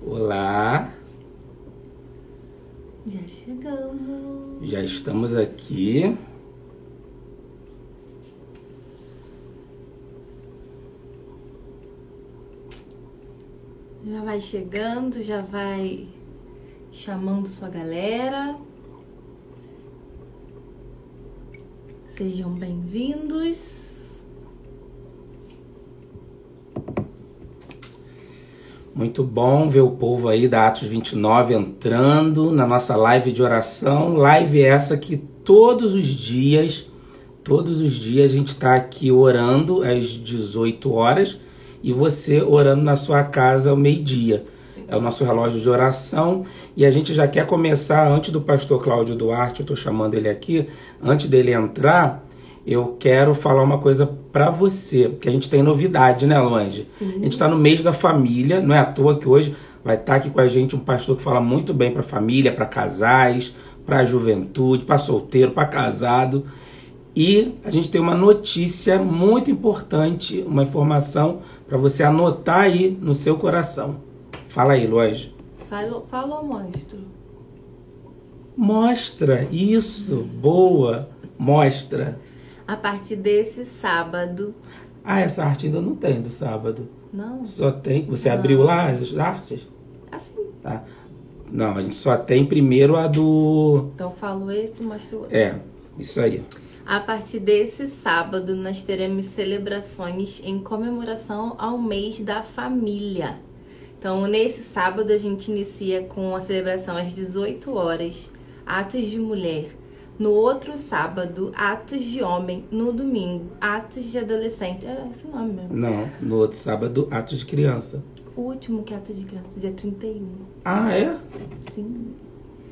Olá, Já chegamos. já estamos aqui. Já vai chegando, já vai chamando sua galera. Sejam bem-vindos. Muito bom ver o povo aí da Atos 29 entrando na nossa live de oração. Live essa que todos os dias, todos os dias a gente está aqui orando às 18 horas e você orando na sua casa ao meio-dia. É o nosso relógio de oração e a gente já quer começar antes do pastor Cláudio Duarte, eu estou chamando ele aqui, antes dele entrar, eu quero falar uma coisa para você, que a gente tem novidade, né, Longe? A gente está no mês da família, não é à toa que hoje vai estar aqui com a gente um pastor que fala muito bem para família, para casais, para juventude, para solteiro, para casado. E a gente tem uma notícia muito importante, uma informação para você anotar aí no seu coração. Fala aí, Longe. Falou, falou monstro. Mostra isso, boa, mostra. A partir desse sábado. Ah, essa arte ainda não tem do sábado. Não, Só tem. Você abriu lá as artes? assim. Tá. Não, a gente só tem primeiro a do. Então falo esse, mostro o outro. É, isso aí. A partir desse sábado, nós teremos celebrações em comemoração ao mês da família. Então, nesse sábado, a gente inicia com a celebração às 18 horas, atos de mulher. No outro sábado, atos de homem. No domingo, atos de adolescente. É esse nome mesmo. Não, no outro sábado, atos de criança. O último que é ato de criança, dia 31. Ah, é? Sim.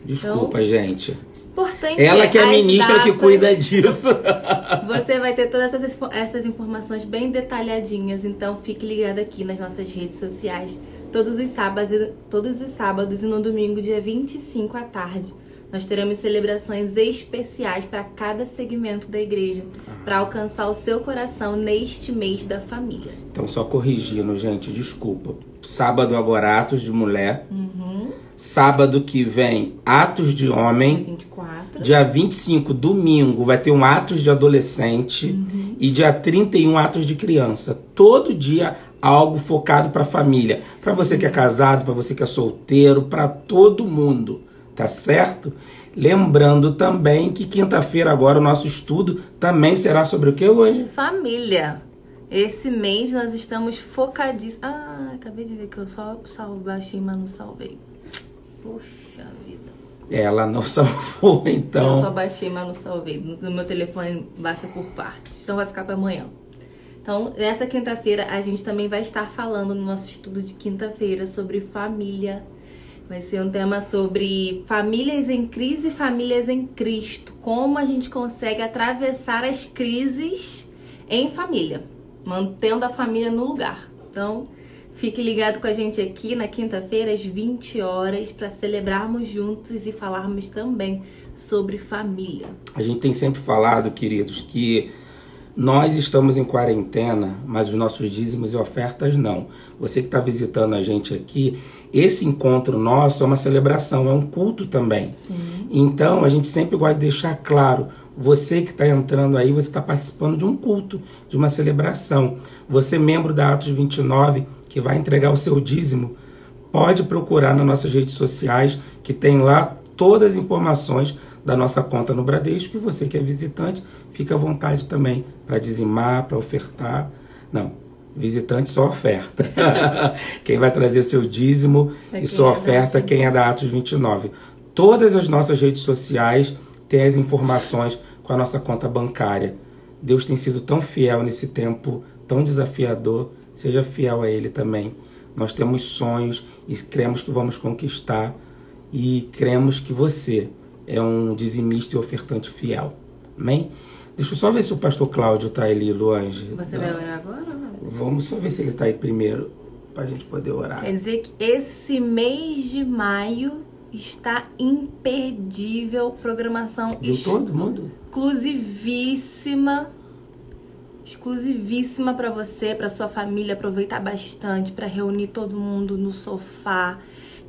Desculpa, gente. Importante Ela que é a ministra que datas. cuida disso. Você vai ter todas essas, essas informações bem detalhadinhas, então fique ligado aqui nas nossas redes sociais. Todos os sábados, todos os sábados e no domingo, dia 25 à tarde, nós teremos celebrações especiais para cada segmento da igreja, para alcançar o seu coração neste mês da família. Então, só corrigindo, gente, desculpa. Sábado agora, atos de mulher. Sábado que vem, atos de homem. 24. Dia 25, domingo, vai ter um Atos de Adolescente. E dia 31, Atos de Criança. Todo dia, algo focado para família. Para você que é casado, para você que é solteiro, para todo mundo. Tá certo? Lembrando também que quinta-feira agora o nosso estudo também será sobre o que hoje? Família. Esse mês nós estamos focadíssimos. Ah, acabei de ver que eu só salvo, baixei, mas não salvei. Poxa vida. Ela não salvou, Eu então. só baixei, mas não salvei. No no meu telefone baixa por partes. Então vai ficar para amanhã. Então, nessa quinta-feira, a gente também vai estar falando no nosso estudo de quinta-feira sobre família. Vai ser um tema sobre famílias em crise e famílias em Cristo. Como a gente consegue atravessar as crises em família, mantendo a família no lugar. Então, fique ligado com a gente aqui na quinta-feira, às 20 horas, para celebrarmos juntos e falarmos também sobre família. A gente tem sempre falado, queridos, que nós estamos em quarentena, mas os nossos dízimos e ofertas não. Você que está visitando a gente aqui, esse encontro nosso é uma celebração, é um culto também. Sim. Então a gente sempre gosta de deixar claro: você que está entrando aí, você está participando de um culto, de uma celebração. Você, membro da Atos 29, que vai entregar o seu dízimo, pode procurar nas nossas redes sociais, que tem lá todas as informações da nossa conta no Bradesco. E você que é visitante, fica à vontade também para dizimar, para ofertar. Não, visitante só oferta. quem vai trazer seu dízimo É e sua é oferta, Atos quem é da Atos 29. Todas as nossas redes sociais têm as informações com a nossa conta bancária. Deus tem sido tão fiel nesse tempo tão desafiador. Seja fiel a Ele também. Nós temos sonhos e cremos que vamos conquistar. E cremos que você é um dizimista e ofertante fiel. Amém? Deixa eu só ver se o pastor Cláudio está ali, Luange. Você vai orar agora? Vamos só ver se ele está aí primeiro, para a gente poder orar. Quer dizer que esse mês de maio está imperdível. Programação Viu todo mundo? exclusivíssima. exclusivíssima para você, para sua família aproveitar bastante, para reunir todo mundo no sofá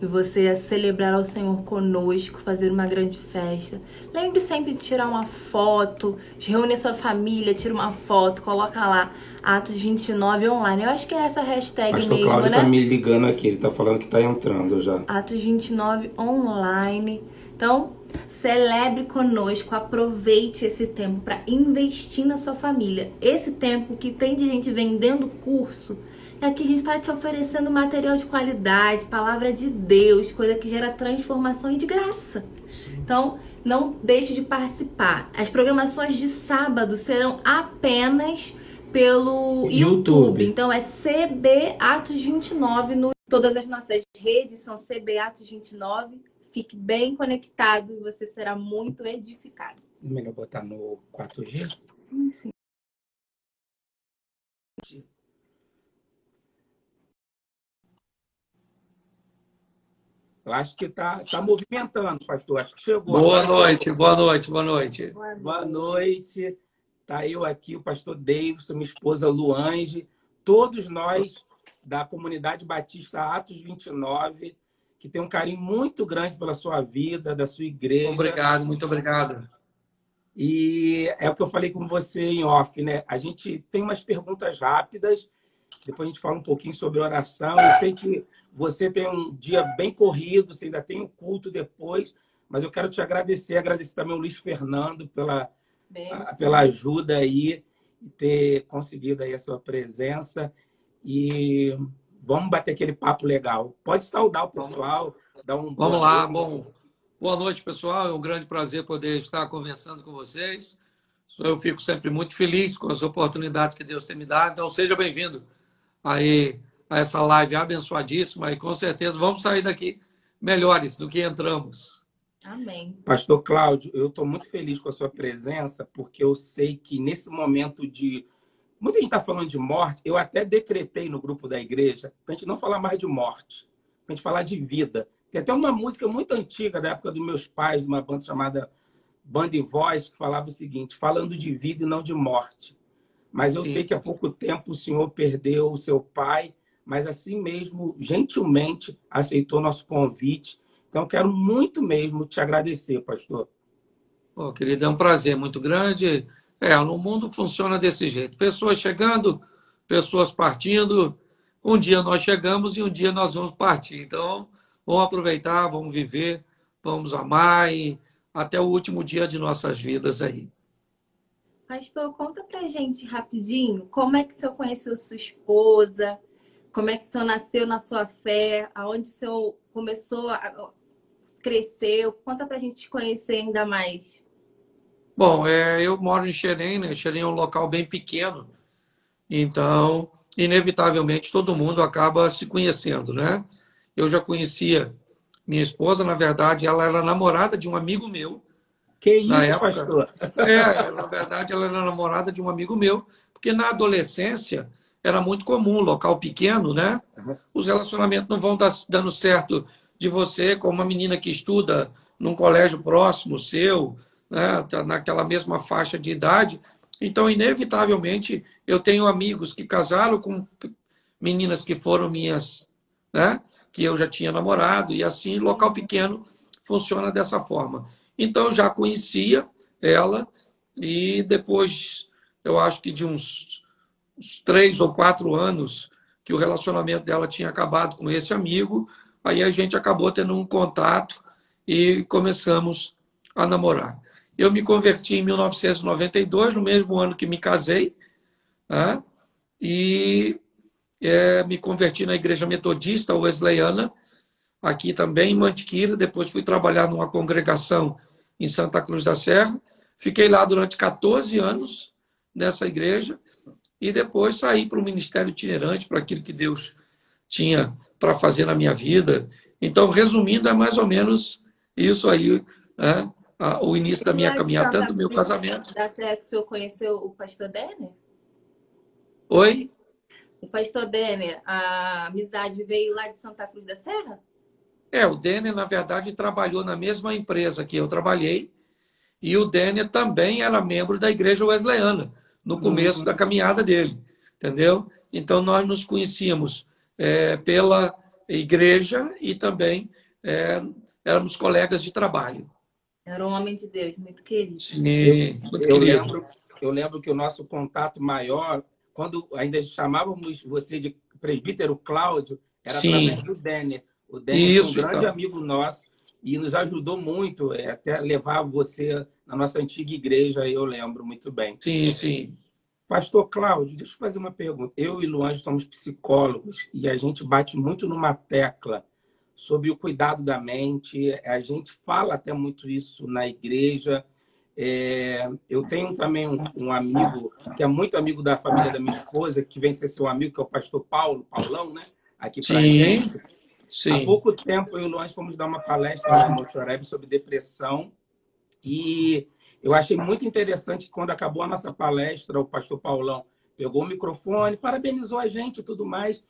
e você celebrar ao Senhor conosco, fazer uma grande festa. Lembre sempre de tirar uma foto, de reunir a sua família, tira uma foto, coloca lá Atos 29 online. Eu acho que é essa hashtag Pastor mesmo, Cláudio né? tá me ligando aqui, ele tá falando que tá entrando já. Atos 29 online. Então, celebre conosco, aproveite esse tempo para investir na sua família. Esse tempo que tem de gente vendendo curso, é que a gente está te oferecendo material de qualidade, palavra de Deus, coisa que gera transformação e de graça. Então, não deixe de participar. As programações de sábado serão apenas pelo YouTube. YouTube. Então é CB Atos 29 no todas as nossas redes são CB Atos 29. Fique bem conectado e você será muito edificado. É melhor botar no 4G? Sim, sim. Eu acho que tá, tá movimentando, pastor. Acho que chegou. Boa noite, boa noite, boa noite. Boa noite. Tá eu aqui, o pastor Davidson, minha esposa Luange, todos nós da comunidade Batista Atos 29, que tem um carinho muito grande pela sua vida, da sua igreja. Obrigado, muito obrigado. E é o que eu falei com você em off, né? A gente tem umas perguntas rápidas, depois a gente fala um pouquinho sobre oração. Eu sei que você tem um dia bem corrido, você ainda tem um culto depois, mas eu quero te agradecer, agradecer também ao Luiz Fernando pela, Bem, a- pela ajuda aí, e ter conseguido aí a sua presença. E vamos bater aquele papo legal. Pode saudar o pessoal, dar um Vamos boa lá, noite. bom. Boa noite, pessoal. É um grande prazer poder estar conversando com vocês. Eu fico sempre muito feliz com as oportunidades que Deus tem me dado. Então, seja bem-vindo aí a essa live abençoadíssima e com certeza vamos sair daqui melhores do que entramos. Amém. Pastor Cláudio, eu estou muito feliz com a sua presença, porque eu sei que nesse momento de. Muita gente está falando de morte, eu até decretei no grupo da igreja para a gente não falar mais de morte, para a gente falar de vida. Tem até uma música muito antiga, da época dos meus pais, de uma banda chamada Banda e Voz, que falava o seguinte: falando de vida e não de morte. Mas eu Sim. sei que há pouco tempo o senhor perdeu o seu pai, mas assim mesmo, gentilmente, aceitou nosso convite. Então, eu quero muito mesmo te agradecer, pastor. Pô, querido, é um prazer muito grande. É, no mundo funciona desse jeito. Pessoas chegando, pessoas partindo. Um dia nós chegamos e um dia nós vamos partir. Então, vamos aproveitar, vamos viver, vamos amar e até o último dia de nossas vidas aí. Pastor, conta pra gente rapidinho como é que o senhor conheceu sua esposa, como é que o senhor nasceu na sua fé, aonde o senhor começou a cresceu. Conta pra gente te conhecer ainda mais. Bom, é, eu moro em Xerém, né? Xerém é um local bem pequeno. Então, inevitavelmente, todo mundo acaba se conhecendo, né? Eu já conhecia minha esposa, na verdade, ela era namorada de um amigo meu. Que isso, Na época- pastor? É, na verdade, ela era namorada de um amigo meu, porque na adolescência era muito comum, local pequeno, né? Uhum. Os relacionamentos não vão dando certo de você com uma menina que estuda num colégio próximo seu, né? Tá naquela mesma faixa de idade. Então, inevitavelmente, eu tenho amigos que casaram com meninas que foram minhas, né? Que eu já tinha namorado, e assim, local pequeno funciona dessa forma. Então, eu já conhecia ela, e depois, eu acho que de uns, uns três ou quatro anos que o relacionamento dela tinha acabado com esse amigo, aí a gente acabou tendo um contato e começamos a namorar. Eu me converti em 1992, no mesmo ano que me casei, né? e é, me converti na Igreja Metodista Wesleyana, aqui também em Mantiqueira. Depois fui trabalhar numa congregação em Santa Cruz da Serra. Fiquei lá durante 14 anos nessa igreja e depois saí para o ministério itinerante, para aquilo que Deus tinha para fazer na minha vida. Então, resumindo, é mais ou menos isso aí, né? Ah, o início da minha caminhada, tanto do meu casamento. Da que o senhor conheceu o pastor Denner? Oi? O pastor Denner, a amizade veio lá de Santa Cruz da Serra? É, o Denner, na verdade, trabalhou na mesma empresa que eu trabalhei, e o Denner também era membro da igreja wesleyana, no começo uhum. da caminhada dele, entendeu? Então nós nos conhecíamos é, pela igreja e também é, éramos colegas de trabalho. Era um homem de Deus, muito querido. Sim, muito eu, querido. Lembro, eu lembro que o nosso contato maior, quando ainda chamávamos você de presbítero Cláudio, era Sim. através do Denner. O Denner é um grande então. amigo nosso e nos ajudou muito, é, até levar você na nossa antiga igreja, eu lembro muito bem. Sim, sim. Pastor Cláudio, deixa eu fazer uma pergunta. Eu e Luanjo somos psicólogos e a gente bate muito numa tecla sobre o cuidado da mente. A gente fala até muito isso na igreja. É, eu tenho também um, um, amigo que é muito amigo da família da minha esposa, que vem ser seu amigo, que é o pastor Paulo, Paulão, né? Aqui para gente. Sim. Há pouco tempo eu e o Luanjo fomos dar uma palestra no Monte sobre depressão e eu achei muito interessante quando acabou a nossa palestra, o pastor Paulão pegou o microfone, parabenizou a gente e tudo mais,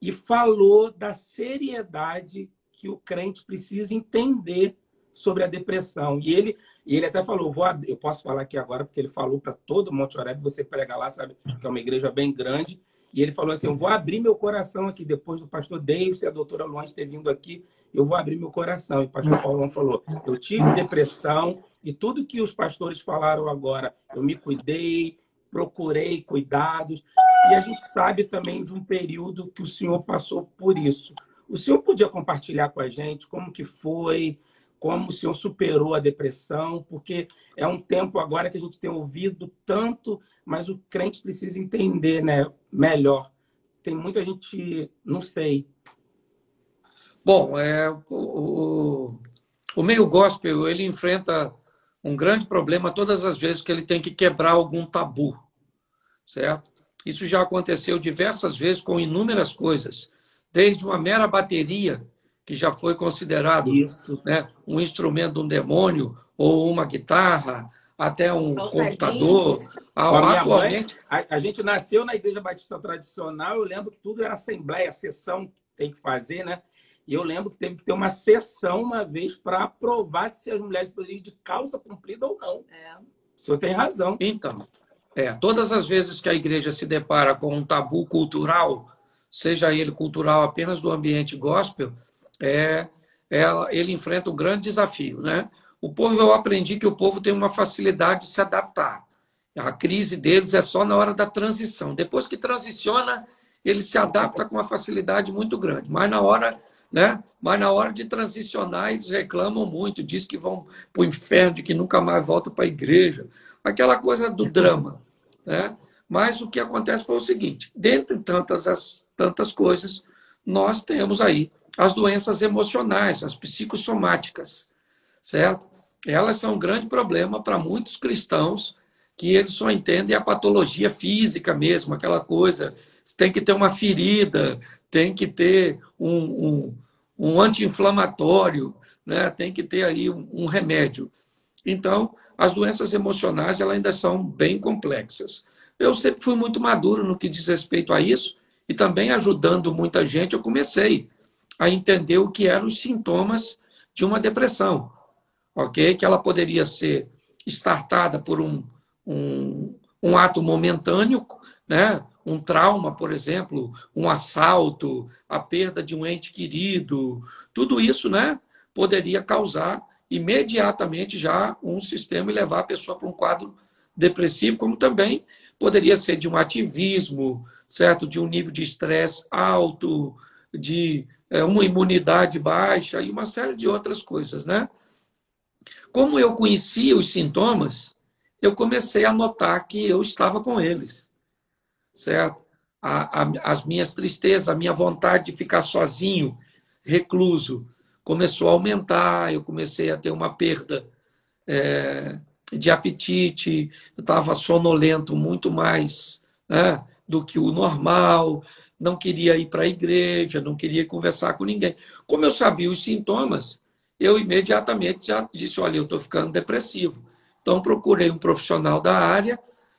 e falou da seriedade que o crente precisa entender sobre a depressão. E ele, ele até falou, vou abrir, eu posso falar aqui agora, porque ele falou para todo Monte Oreb, você prega lá, sabe, que é uma igreja bem grande, e ele falou assim, eu vou abrir meu coração aqui, depois do pastor Davis e a doutora Luan ter vindo aqui, eu vou abrir meu coração. E o pastor Paulão falou, eu tive depressão, e tudo que os pastores falaram agora, eu me cuidei, procurei cuidados. E a gente sabe também de um período que o senhor passou por isso. O senhor podia compartilhar com a gente como que foi, como o senhor superou a depressão, porque é um tempo agora que a gente tem ouvido tanto, mas o crente precisa entender, né, melhor. Tem muita gente, não sei. Bom, é, o, o meio gospel ele enfrenta um grande problema todas as vezes que ele tem que quebrar algum tabu, certo? Isso já aconteceu diversas vezes com inúmeras coisas, desde uma mera bateria, que já foi considerado né, um instrumento de um demônio, ou uma guitarra, até um computador. A, atualmente... Mãe, a, a, gente nasceu na igreja batista tradicional, eu lembro que tudo era assembleia, sessão tem que fazer, né? E eu lembro que teve que ter uma sessão uma vez para aprovar se as mulheres poderiam ir de calça comprida ou não. É. O senhor tem razão. Então, é, todas as vezes que a igreja se depara com um tabu cultural, seja ele cultural apenas do ambiente gospel, é, ela, ele enfrenta um grande desafio. Né? O povo, eu aprendi que o povo tem uma facilidade de se adaptar. A crise deles é só na hora da transição. Depois que transiciona, ele se adapta com uma facilidade muito grande. Mas na hora né? Mas na hora de transicionar, eles reclamam muito, diz que vão para o inferno, que nunca mais voltam para a igreja. Aquela coisa do drama. Né? Mas o que acontece foi o seguinte: dentre tantas, as, tantas coisas, nós temos aí as doenças emocionais, as psicossomáticas, certo? Elas são um grande problema para muitos cristãos que eles só entendem a patologia física mesmo, aquela coisa. Tem que ter uma ferida, tem que ter um, um, um anti-inflamatório, né? tem que ter aí um, um, remédio. Então, as doenças emocionais elas ainda são bem complexas. Eu sempre fui muito maduro no que diz respeito a isso e também ajudando muita gente, eu comecei a entender o que eram os sintomas de uma depressão, ok? Que ela poderia ser startada por um, um, um ato momentâneo, né? Um trauma, por exemplo, um assalto, a perda de um ente querido, tudo isso né, poderia causar imediatamente já um sistema e levar a pessoa para um quadro depressivo, como também poderia ser de um ativismo, certo? De um nível de estresse alto, de é, uma imunidade baixa e uma série de outras coisas, né? Como eu conhecia os sintomas, eu comecei a notar que eu estava com eles certo? A, a, as minhas tristezas, a minha vontade de ficar sozinho, recluso, começou a aumentar. Eu comecei a ter uma perda é, de apetite, eu estava sonolento muito mais né, do que o normal, não queria ir para a igreja, não queria conversar com ninguém. Como eu sabia os sintomas, eu imediatamente já disse: olha, eu estou ficando depressivo. Então, procurei um profissional da área,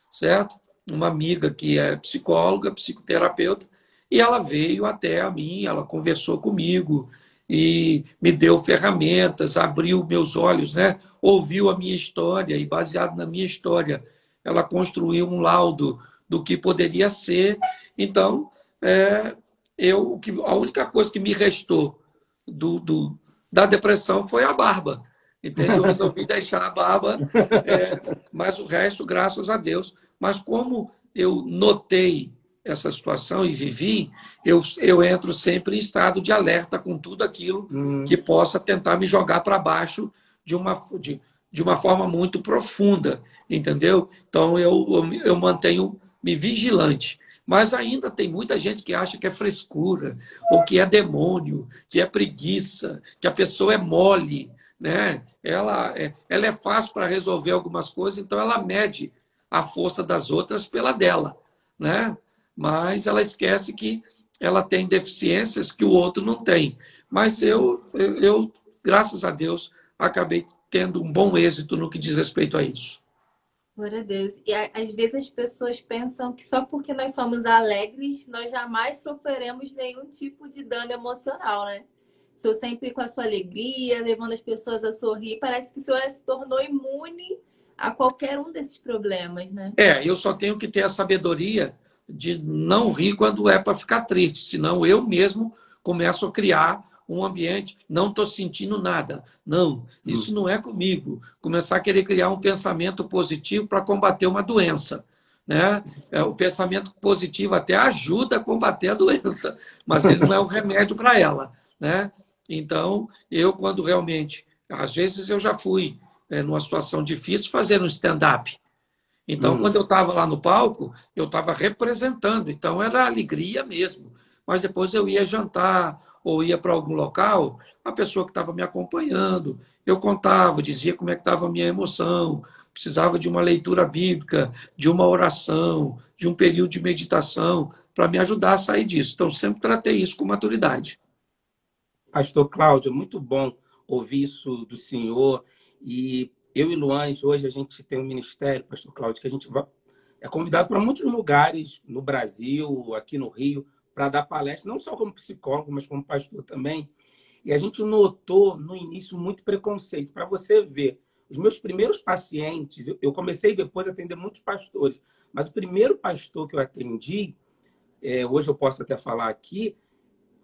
certo? Uma amiga que é psicóloga, psicoterapeuta, e ela veio até a mim, ela conversou comigo e me deu ferramentas, abriu meus olhos, né? ouviu a minha história e, baseado na minha história, ela construiu um laudo do que poderia ser. Então, é, eu, a única coisa que me restou do, do, da depressão foi a barba. Entendeu? Eu resolvi deixar a barba, é, mas o resto, graças a Deus. Mas como eu notei essa situação e vivi, eu, eu entro sempre em estado de alerta com tudo aquilo hum. que possa tentar me jogar para baixo de uma, de, de uma forma muito profunda, entendeu? Então eu, eu, eu mantenho me vigilante. Mas ainda tem muita gente que acha que é frescura, ou que é demônio, que é preguiça, que a pessoa é mole, né? Ela é, ela é fácil para resolver algumas coisas, então ela mede a força das outras pela dela, né? Mas ela esquece que ela tem deficiências que o outro não tem. Mas eu, eu, eu graças a Deus, acabei tendo um bom êxito no que diz respeito a isso. Glória a Deus. E às vezes as pessoas pensam que só porque nós somos alegres, nós jamais sofreremos nenhum tipo de dano emocional, né? O sempre com a sua alegria, levando as pessoas a sorrir, parece que o senhor se tornou imune a qualquer um desses problemas, né? É, eu só tenho que ter a sabedoria de não rir quando é para ficar triste, senão eu mesmo começo a criar um ambiente, não estou sentindo nada. Não, isso hum. não é comigo. Começar a querer criar um pensamento positivo para combater uma doença. Né? É, o pensamento positivo até ajuda a combater a doença, mas ele não é o remédio para ela. Né? Então, eu, quando realmente, às vezes eu já fui é, numa situação difícil fazendo um stand-up. Então, hum. quando eu estava lá no palco, eu estava representando, então era alegria mesmo. Mas depois eu ia jantar, ou ia para algum local, a pessoa que estava me acompanhando, eu contava, dizia como é que estava a minha emoção, precisava de uma leitura bíblica, de uma oração, de um período de meditação, para me ajudar a sair disso. Então, sempre tratei isso com maturidade. Pastor Cláudio, muito bom ouvir isso do senhor. E eu e Luange, hoje a gente tem um ministério, Pastor Cláudio, que a gente é convidado para muitos lugares no Brasil, aqui no Rio, para dar palestra, não só como psicólogo, mas como pastor também. E a gente notou no início muito preconceito. Para você ver, os meus primeiros pacientes, eu comecei depois a atender muitos pastores, mas o primeiro pastor que eu atendi, é, hoje eu posso até falar aqui,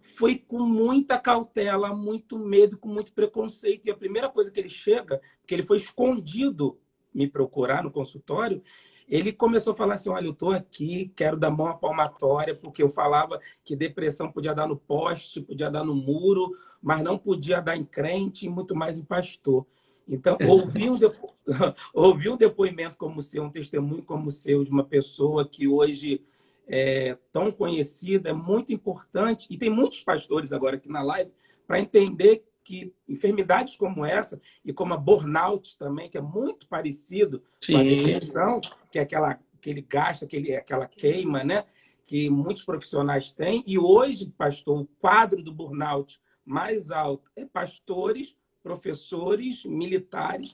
foi com muita cautela, muito medo, com muito preconceito. E a primeira coisa que ele chega, que ele foi escondido me procurar no consultório, ele começou a falar assim: olha, eu estou aqui, quero dar mão à palmatória, porque eu falava que depressão podia dar no poste, podia dar no muro, mas não podia dar em crente e muito mais em pastor. Então, ouvir um, depo... ouvir um depoimento como o seu, um testemunho como o seu, de uma pessoa que hoje é tão conhecida, é muito importante. E tem muitos pastores agora aqui na live para entender que enfermidades como essa, e como a burnout também, que é muito parecido Sim. com a depressão, que é aquela, aquele gasto, aquele, aquela queima, né? Que muitos profissionais têm. E hoje, pastor, o quadro do burnout mais alto é pastores, professores, militares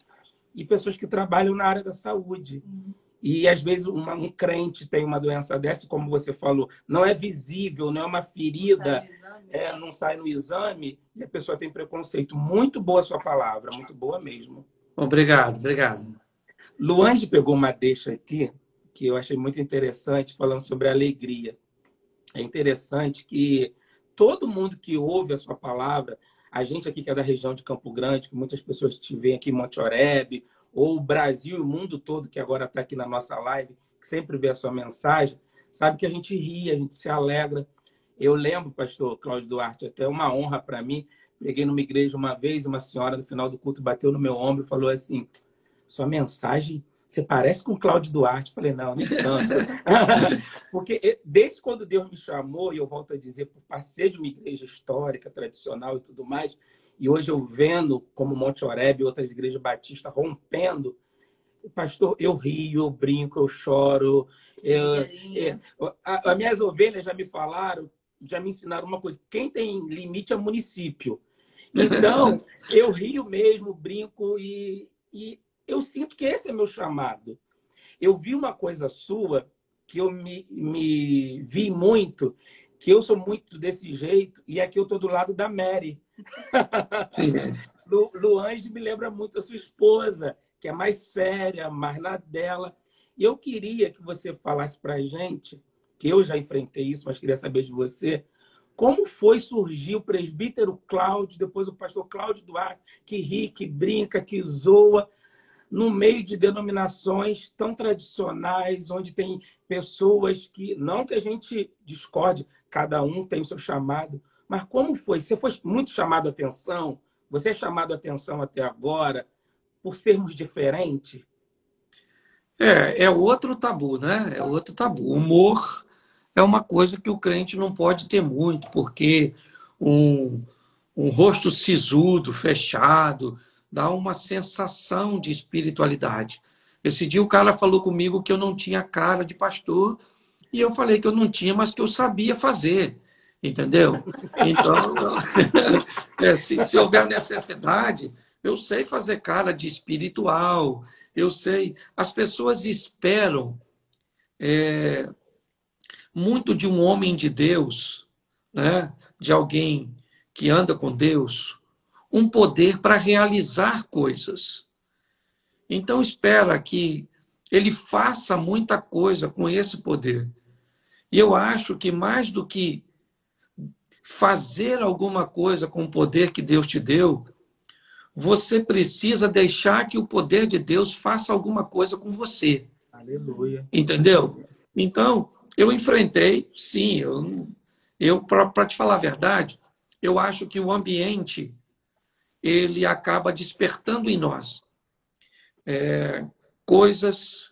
e pessoas que trabalham na área da saúde. Uhum. E às vezes uma, um crente tem uma doença dessa, como você falou, não é visível, não é uma ferida, é, não sai no exame e a pessoa tem preconceito. Muito boa a sua palavra, muito boa mesmo. Obrigado, obrigado. Luange pegou uma deixa aqui que eu achei muito interessante, falando sobre alegria. É interessante que todo mundo que ouve a sua palavra, a gente aqui que é da região de Campo Grande, que muitas pessoas te veem aqui em Monte Oreb, ou o Brasil e o mundo todo que agora está aqui na nossa live, que sempre vê a sua mensagem, sabe que a gente ri, a gente se alegra. Eu lembro, pastor Cláudio Duarte, até uma honra para mim. Peguei numa igreja uma vez, uma senhora no final do culto bateu no meu ombro e falou assim: sua mensagem você parece com Cláudio Duarte. falei, não, nem tanto. Porque desde quando Deus me chamou, e eu volto a dizer, por parceiro de uma igreja histórica, tradicional e tudo mais, e hoje eu vendo como Monte Oreb e outras igrejas batistas rompendo, pastor, eu rio, eu brinco, eu choro. Eu, é, as minhas ovelhas já me falaram, já me ensinaram uma coisa: quem tem limite é município. Então, eu rio mesmo, brinco e, e eu sinto que esse é meu chamado. Eu vi uma coisa sua que eu me, me vi muito, que eu sou muito desse jeito, e aqui eu estou do lado da Mary. Lu, Luange me lembra muito a sua esposa, que é mais séria, mais na dela. E eu queria que você falasse para a gente, que eu já enfrentei isso, mas queria saber de você, como foi surgir o presbítero Cláudio, depois o pastor Cláudio Duarte, que ri, que brinca, que zoa, no meio de denominações tão tradicionais, onde tem pessoas que, não que a gente discorde, cada um tem o seu chamado, mas como foi? Você foi muito chamado a atenção? Você é chamado a atenção até agora por sermos diferentes? É, é outro tabu, né? É outro tabu. Humor é uma coisa que o crente não pode ter muito, porque um, um rosto sisudo, fechado, dá uma sensação de espiritualidade. Esse dia o cara falou comigo que eu não tinha cara de pastor, e eu falei que eu não tinha, mas que eu sabia fazer. Entendeu? Então, é, se, se houver necessidade, eu sei fazer cara de espiritual, eu sei. As pessoas esperam é, muito de um homem de Deus, né? de alguém que anda com Deus, um poder para realizar coisas. Então espera que ele faça muita coisa com esse poder. E eu acho que mais do que fazer alguma coisa com o poder que Deus te deu, você precisa deixar que o poder de Deus faça alguma coisa com você. Aleluia. Entendeu? Então, eu enfrentei, sim, eu, eu para te falar a verdade, eu acho que o ambiente ele acaba despertando em nós é, coisas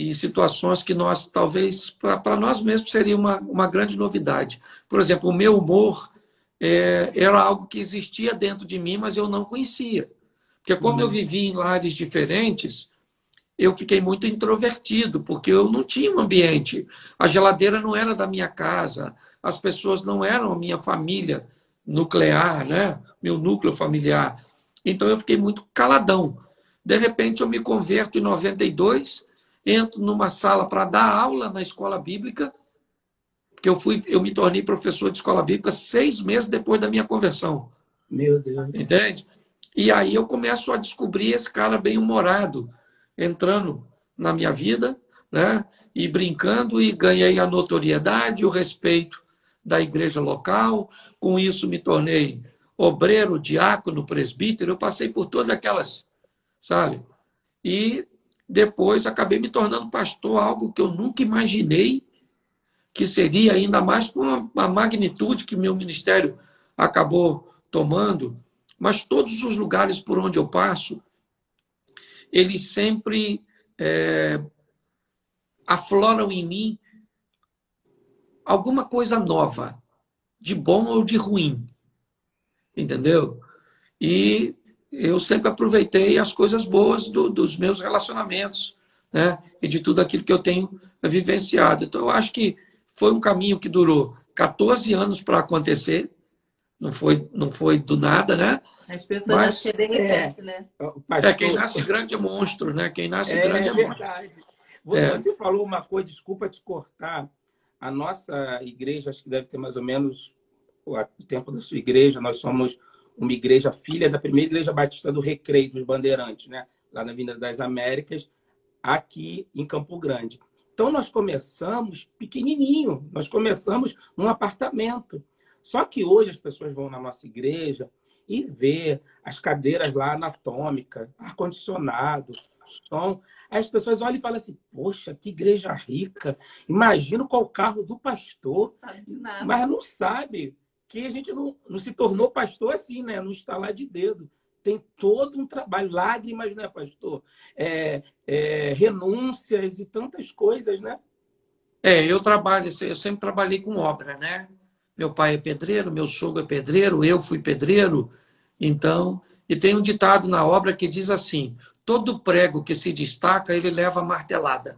e situações que nós, talvez, para nós mesmos, seria uma, uma grande novidade. Por exemplo, o meu humor é, era algo que existia dentro de mim, mas eu não conhecia. Porque como uhum. eu vivia em lares diferentes, eu fiquei muito introvertido, porque eu não tinha um ambiente. A geladeira não era da minha casa, as pessoas não eram a minha família nuclear, né? meu núcleo familiar. Então eu fiquei muito caladão. De repente eu me converto em 92, entro numa sala para dar aula na escola bíblica, porque eu fui, eu me tornei professor de escola bíblica seis meses depois da minha conversão. Meu Deus. Entende? E aí eu começo a descobrir esse cara bem humorado, entrando na minha vida, né? E brincando e ganhei a notoriedade, o respeito da igreja local. Com isso me tornei obreiro, diácono, presbítero. Eu passei por todas aquelas, sabe? E depois acabei me tornando pastor, algo que eu nunca imaginei que seria ainda mais com a magnitude que meu ministério acabou tomando. Mas todos os lugares por onde eu passo, eles sempre é, afloram em mim alguma coisa nova, de bom ou de ruim. Entendeu? E eu sempre aproveitei as coisas boas do, dos meus relacionamentos, né? E de tudo aquilo que eu tenho vivenciado. Então, eu acho que foi um caminho que durou 14 anos para acontecer, não foi, não foi do nada, né? As pessoas Mas, acham que é de repente, é, né? Pastor... É, quem nasce grande é monstro, né? Quem nasce é, grande é, é verdade. Monstro. Você falou uma coisa, desculpa te cortar. A nossa igreja, acho que deve ter mais ou menos o tempo da sua igreja. Nós somos uma igreja filha da primeira igreja batista do Recreio dos Bandeirantes, né? Lá na Avenida das Américas, aqui em Campo Grande. Então nós começamos pequenininho, nós começamos num apartamento. Só que hoje as pessoas vão na nossa igreja e vê as cadeiras lá anatômica, ar-condicionado, som. Aí as pessoas olham e falam assim: Poxa, que igreja rica! Imagina qual o carro do pastor. Sabe de nada. Mas não sabe que a gente não, não se tornou pastor assim, né? Não está lá de dedo. Tem todo um trabalho, lágrimas, né, pastor? É, é, renúncias e tantas coisas, né? É, eu trabalho, eu sempre trabalhei com obra, né? Meu pai é pedreiro, meu sogro é pedreiro, eu fui pedreiro. Então, e tem um ditado na obra que diz assim: todo prego que se destaca, ele leva martelada.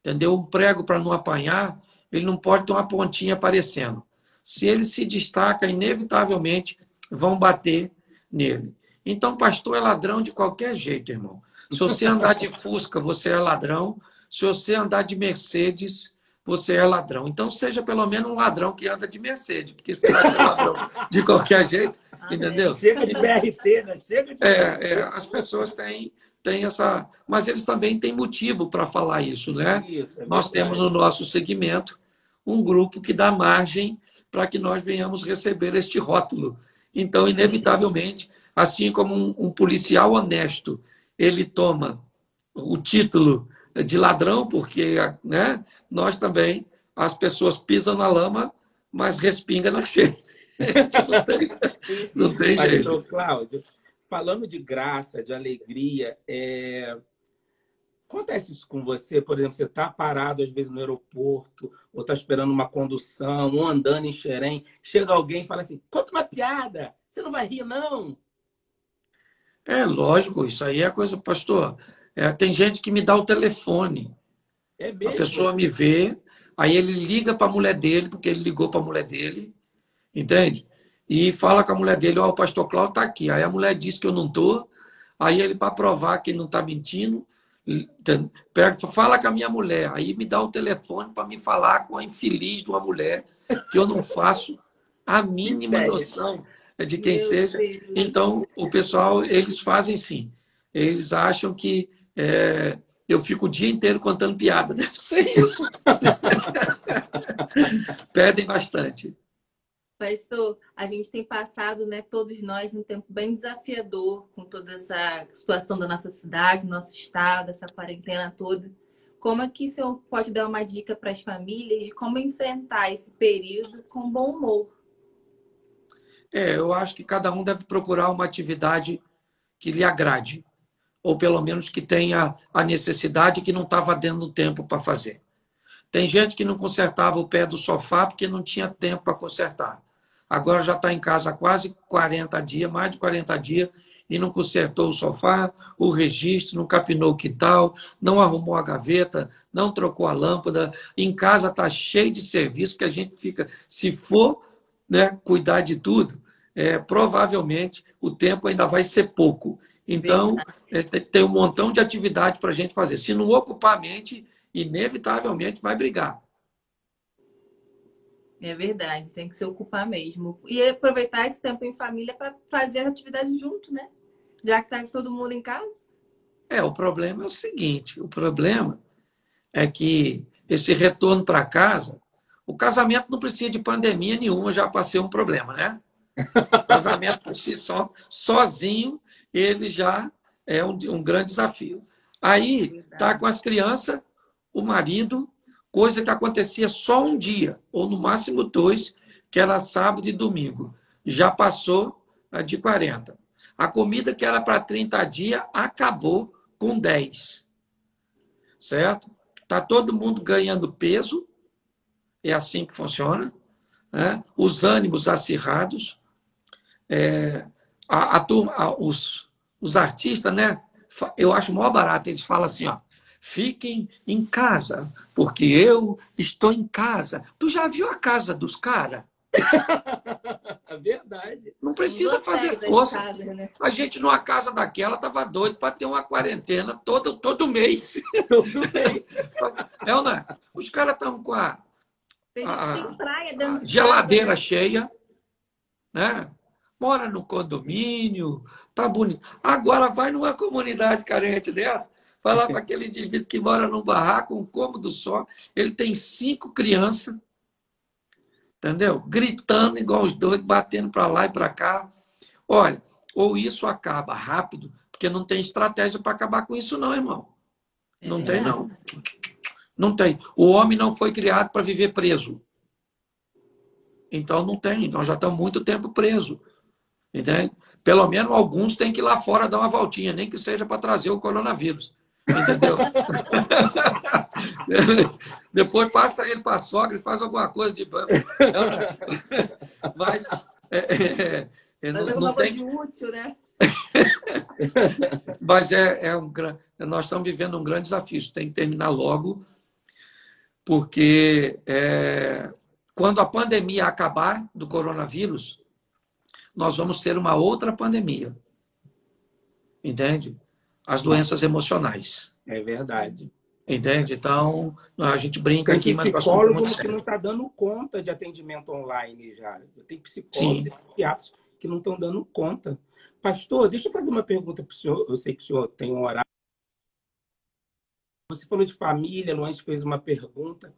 Entendeu? O prego, para não apanhar, ele não pode ter uma pontinha aparecendo. Se ele se destaca, inevitavelmente vão bater nele. Então, pastor é ladrão de qualquer jeito, irmão. Se você andar de Fusca, você é ladrão. Se você andar de Mercedes, você é ladrão. Então seja pelo menos um ladrão que anda de Mercedes, porque você vai ser ladrão de qualquer jeito, entendeu? Chega de BRT, né? Chega de é, é, as pessoas têm, têm essa. Mas eles também têm motivo para falar isso, né? Isso, é Nós temos no nosso segmento um grupo que dá margem para que nós venhamos receber este rótulo. Então, inevitavelmente, assim como um, um policial honesto, ele toma o título de ladrão, porque né, nós também, as pessoas pisam na lama, mas respinga na cheia. não tem, não tem jeito. Cláudio, falando de graça, de alegria, é... acontece isso com você? Por exemplo, você está parado às vezes no aeroporto, ou está esperando uma condução, ou andando em Xerém, chega alguém e fala assim: conta uma piada, você não vai rir, não? É lógico, isso aí é coisa, pastor. É, tem gente que me dá o telefone. É mesmo? A pessoa me vê, aí ele liga para a mulher dele, porque ele ligou para a mulher dele, entende? E fala com a mulher dele, ó, oh, o pastor Cláudio está aqui. Aí a mulher diz que eu não estou, aí ele, para provar que ele não está mentindo, pega, fala com a minha mulher, aí me dá o telefone para me falar com a infeliz de uma mulher, que eu não faço a mínima noção de quem Meu seja. Deus. Então, o pessoal, eles fazem sim. Eles acham que é, eu fico o dia inteiro contando piada. Deve ser isso. Pedem bastante. Pastor, a gente tem passado, né, todos nós, um tempo bem desafiador com toda essa situação da nossa cidade, do nosso estado, essa quarentena toda. Como é que o senhor pode dar uma dica para as famílias de como enfrentar esse período com bom humor? É, eu acho que cada um deve procurar uma atividade que lhe agrade, ou pelo menos que tenha a necessidade que não estava dando tempo para fazer. Tem gente que não consertava o pé do sofá porque não tinha tempo para consertar. Agora já está em casa há quase 40 dias, mais de 40 dias, e não consertou o sofá, o registro, não capinou o quintal, não arrumou a gaveta, não trocou a lâmpada. Em casa está cheio de serviço que a gente fica, se for né, cuidar de tudo, é, provavelmente o tempo ainda vai ser pouco. Então, é, tem um montão de atividade para a gente fazer. Se não ocupar a mente, inevitavelmente vai brigar. É verdade, tem que se ocupar mesmo. E aproveitar esse tempo em família para fazer a atividade junto, né? Já que está todo mundo em casa. É, o problema é o seguinte: o problema é que esse retorno para casa, o casamento não precisa de pandemia nenhuma, já passei um problema, né? O casamento por si só, sozinho, ele já é um, um grande desafio. Aí tá com as crianças, o marido, coisa que acontecia só um dia, ou no máximo dois, que era sábado e domingo. Já passou de 40. A comida que era para 30 dias acabou com 10. Certo? Tá todo mundo ganhando peso. É assim que funciona. Né? Os ânimos acirrados é, a, a turma, a, os, os artistas, né? Eu acho maior barato, eles falam assim, ó. Fiquem em casa, porque eu estou em casa. Tu já viu a casa dos caras? Verdade. Não precisa fazer força. Casa, né? A gente numa casa daquela tava doido para ter uma quarentena todo, todo mês. Todo mês. é é? Os caras estão com a, a, a geladeira né? cheia, né? mora no condomínio, tá bonito. Agora vai numa comunidade carente dessa, falar para aquele indivíduo que mora num barraco, um cômodo só, ele tem cinco crianças, entendeu? Gritando igual os doidos, batendo para lá e para cá. Olha, ou isso acaba rápido, porque não tem estratégia para acabar com isso, não, irmão. Não é. tem, não. Não tem. O homem não foi criado para viver preso. Então não tem. Nós já estamos muito tempo preso. Entende? Pelo menos alguns têm que ir lá fora dar uma voltinha, nem que seja para trazer o coronavírus. Entendeu? Depois passa ele para a sogra e faz alguma coisa de banco. Mas, é, é, é, não, Mas não tem... útil, né? Mas é, é um nós estamos vivendo um grande desafio. Isso tem que terminar logo, porque é, quando a pandemia acabar do coronavírus, nós vamos ter uma outra pandemia. Entende? As doenças emocionais. É verdade. Entende? Então, a gente brinca Tem aqui, mas psicólogo que não está dando conta de atendimento online já. Tem psicólogos Sim. e psiquiatras que não estão dando conta. Pastor, deixa eu fazer uma pergunta para o senhor. Eu sei que o senhor tem um horário Você falou de família, Luan fez uma pergunta.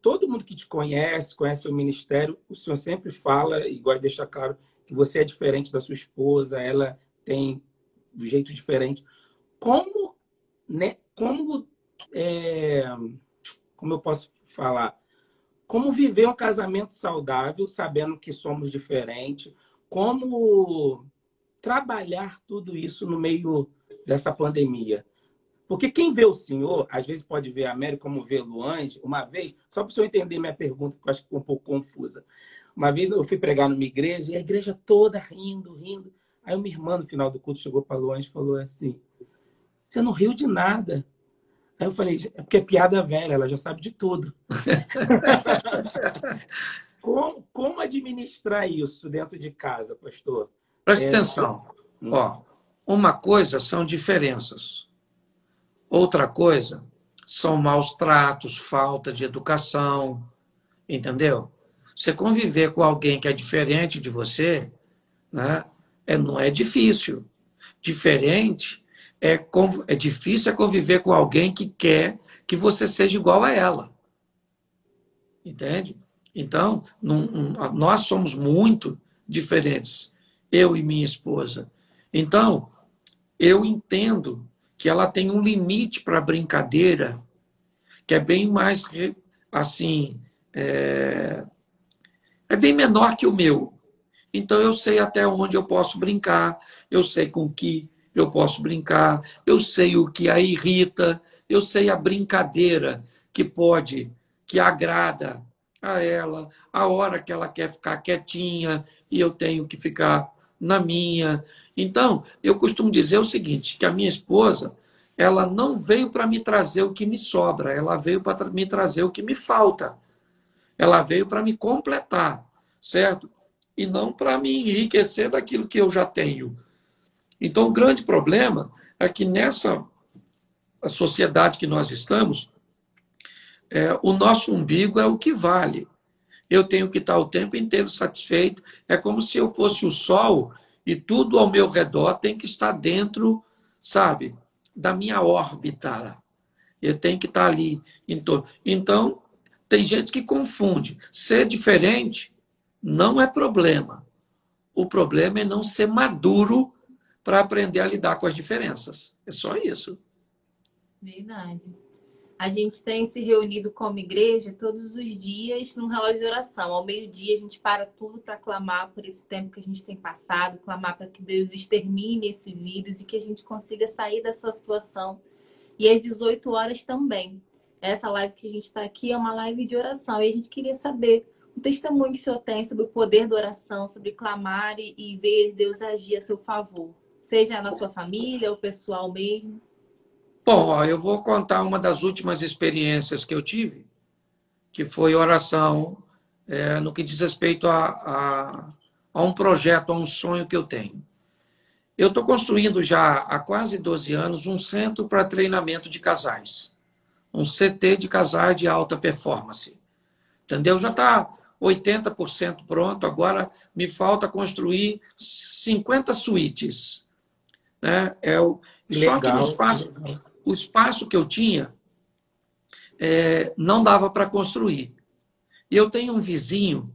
Todo mundo que te conhece, conhece o ministério, o senhor sempre fala e gosta de deixar claro que você é diferente da sua esposa, ela tem um jeito diferente. Como, né, como, é, como eu posso falar? Como viver um casamento saudável, sabendo que somos diferentes? Como trabalhar tudo isso no meio dessa pandemia? Porque quem vê o senhor, às vezes pode ver a Mary como vê Luange, uma vez, só para o senhor entender minha pergunta, que eu acho que ficou um pouco confusa. Uma vez eu fui pregar numa igreja e a igreja toda rindo, rindo. Aí uma irmã no final do culto chegou para Luange e falou assim: Você não riu de nada. Aí eu falei: É porque é piada velha, ela já sabe de tudo. como, como administrar isso dentro de casa, pastor? Preste é... atenção. Hum. Ó, uma coisa são diferenças. Outra coisa são maus tratos, falta de educação, entendeu? Você conviver com alguém que é diferente de você, né, é, não é difícil. Diferente é, é difícil é conviver com alguém que quer que você seja igual a ela. Entende? Então, nós somos muito diferentes, eu e minha esposa. Então, eu entendo que ela tem um limite para brincadeira que é bem mais assim é, é bem menor que o meu. Então eu sei até onde eu posso brincar, eu sei com que eu posso brincar, eu sei o que a irrita, eu sei a brincadeira que pode, que agrada a ela, a hora que ela quer ficar quietinha e eu tenho que ficar na minha. Então, eu costumo dizer o seguinte, que a minha esposa, ela não veio para me trazer o que me sobra, ela veio para me trazer o que me falta. Ela veio para me completar, certo? E não para me enriquecer daquilo que eu já tenho. Então, o grande problema é que nessa sociedade que nós estamos, é, o nosso umbigo é o que vale. Eu tenho que estar o tempo inteiro satisfeito. É como se eu fosse o sol e tudo ao meu redor tem que estar dentro, sabe, da minha órbita. Eu tenho que estar ali. Então, tem gente que confunde. Ser diferente não é problema. O problema é não ser maduro para aprender a lidar com as diferenças. É só isso. Verdade. A gente tem se reunido como igreja todos os dias num relógio de oração. Ao meio-dia, a gente para tudo para clamar por esse tempo que a gente tem passado, clamar para que Deus extermine esse vírus e que a gente consiga sair dessa situação. E às 18 horas também. Essa live que a gente está aqui é uma live de oração. E a gente queria saber o testemunho que o senhor tem sobre o poder da oração, sobre clamar e, e ver Deus agir a seu favor. Seja na sua família ou pessoal mesmo. Bom, ó, eu vou contar uma das últimas experiências que eu tive, que foi oração é, no que diz respeito a, a, a, um projeto, a um sonho que eu tenho. Eu estou construindo já há quase 12 anos um centro para treinamento de casais. Um CT de casais de alta performance. Entendeu? Já está 80% pronto, agora me falta construir 50 suítes. Né? É o... Legal. Só que no espaço, o espaço que eu tinha é, não dava para construir. E eu tenho um vizinho,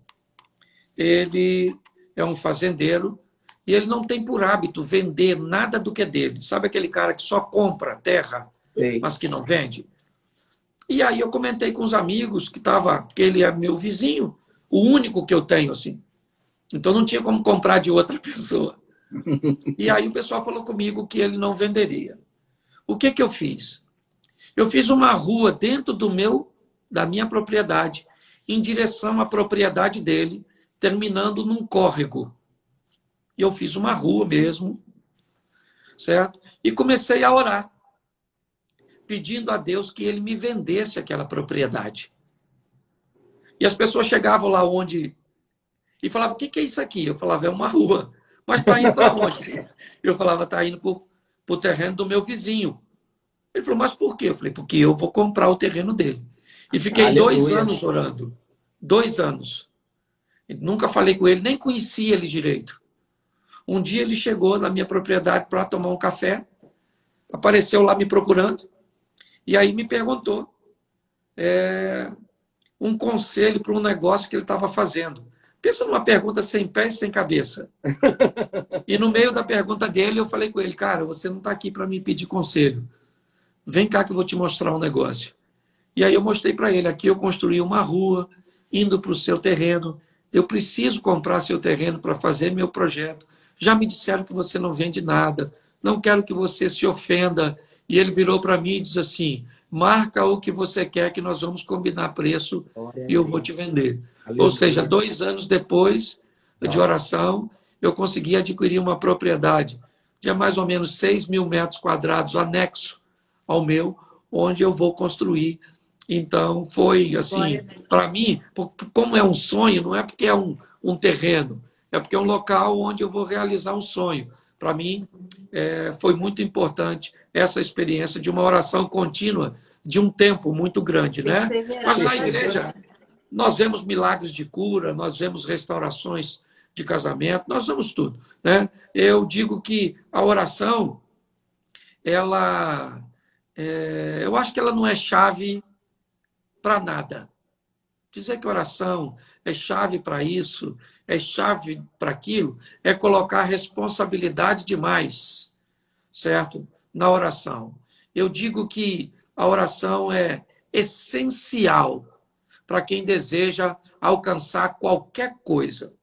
ele é um fazendeiro, e ele não tem por hábito vender nada do que é dele. Sabe aquele cara que só compra terra, Sim. mas que não vende? E aí eu comentei com os amigos que tava, que ele é meu vizinho, o único que eu tenho assim. Então não tinha como comprar de outra pessoa. E aí o pessoal falou comigo que ele não venderia. O que, que eu fiz? Eu fiz uma rua dentro do meu, da minha propriedade, em direção à propriedade dele, terminando num córrego. E eu fiz uma rua mesmo, certo? E comecei a orar, pedindo a Deus que ele me vendesse aquela propriedade. E as pessoas chegavam lá onde e falavam: o que, que é isso aqui? Eu falava: é uma rua. Mas está indo para onde? Eu falava: está indo para o terreno do meu vizinho. Ele falou, mas por quê? Eu falei, porque eu vou comprar o terreno dele. E fiquei Aleluia. dois anos orando. Dois anos. nunca falei com ele, nem conhecia ele direito. Um dia ele chegou na minha propriedade para tomar um café, apareceu lá me procurando. E aí me perguntou é, um conselho para um negócio que ele estava fazendo. Pensa numa pergunta sem pé e sem cabeça. E no meio da pergunta dele, eu falei com ele, cara, você não está aqui para me pedir conselho. Vem cá que eu vou te mostrar um negócio. E aí eu mostrei para ele, aqui eu construí uma rua, indo para o seu terreno. Eu preciso comprar seu terreno para fazer meu projeto. Já me disseram que você não vende nada. Não quero que você se ofenda. E ele virou para mim e disse assim: marca o que você quer que nós vamos combinar preço e eu vou te vender. Ou seja, dois anos depois de oração, eu consegui adquirir uma propriedade de mais ou menos 6 mil metros quadrados anexo ao meu, onde eu vou construir. Então, foi assim, para mim, como é um sonho, não é porque é um, um terreno, é porque é um local onde eu vou realizar um sonho. Para mim, é, foi muito importante essa experiência de uma oração contínua de um tempo muito grande, né? Mas na igreja nós vemos milagres de cura, nós vemos restaurações de casamento, nós vemos tudo, né? Eu digo que a oração, ela, é, eu acho que ela não é chave para nada. Dizer que oração é chave para isso, é chave para aquilo, é colocar responsabilidade demais, certo? Na oração. Eu digo que a oração é essencial para quem deseja alcançar qualquer coisa.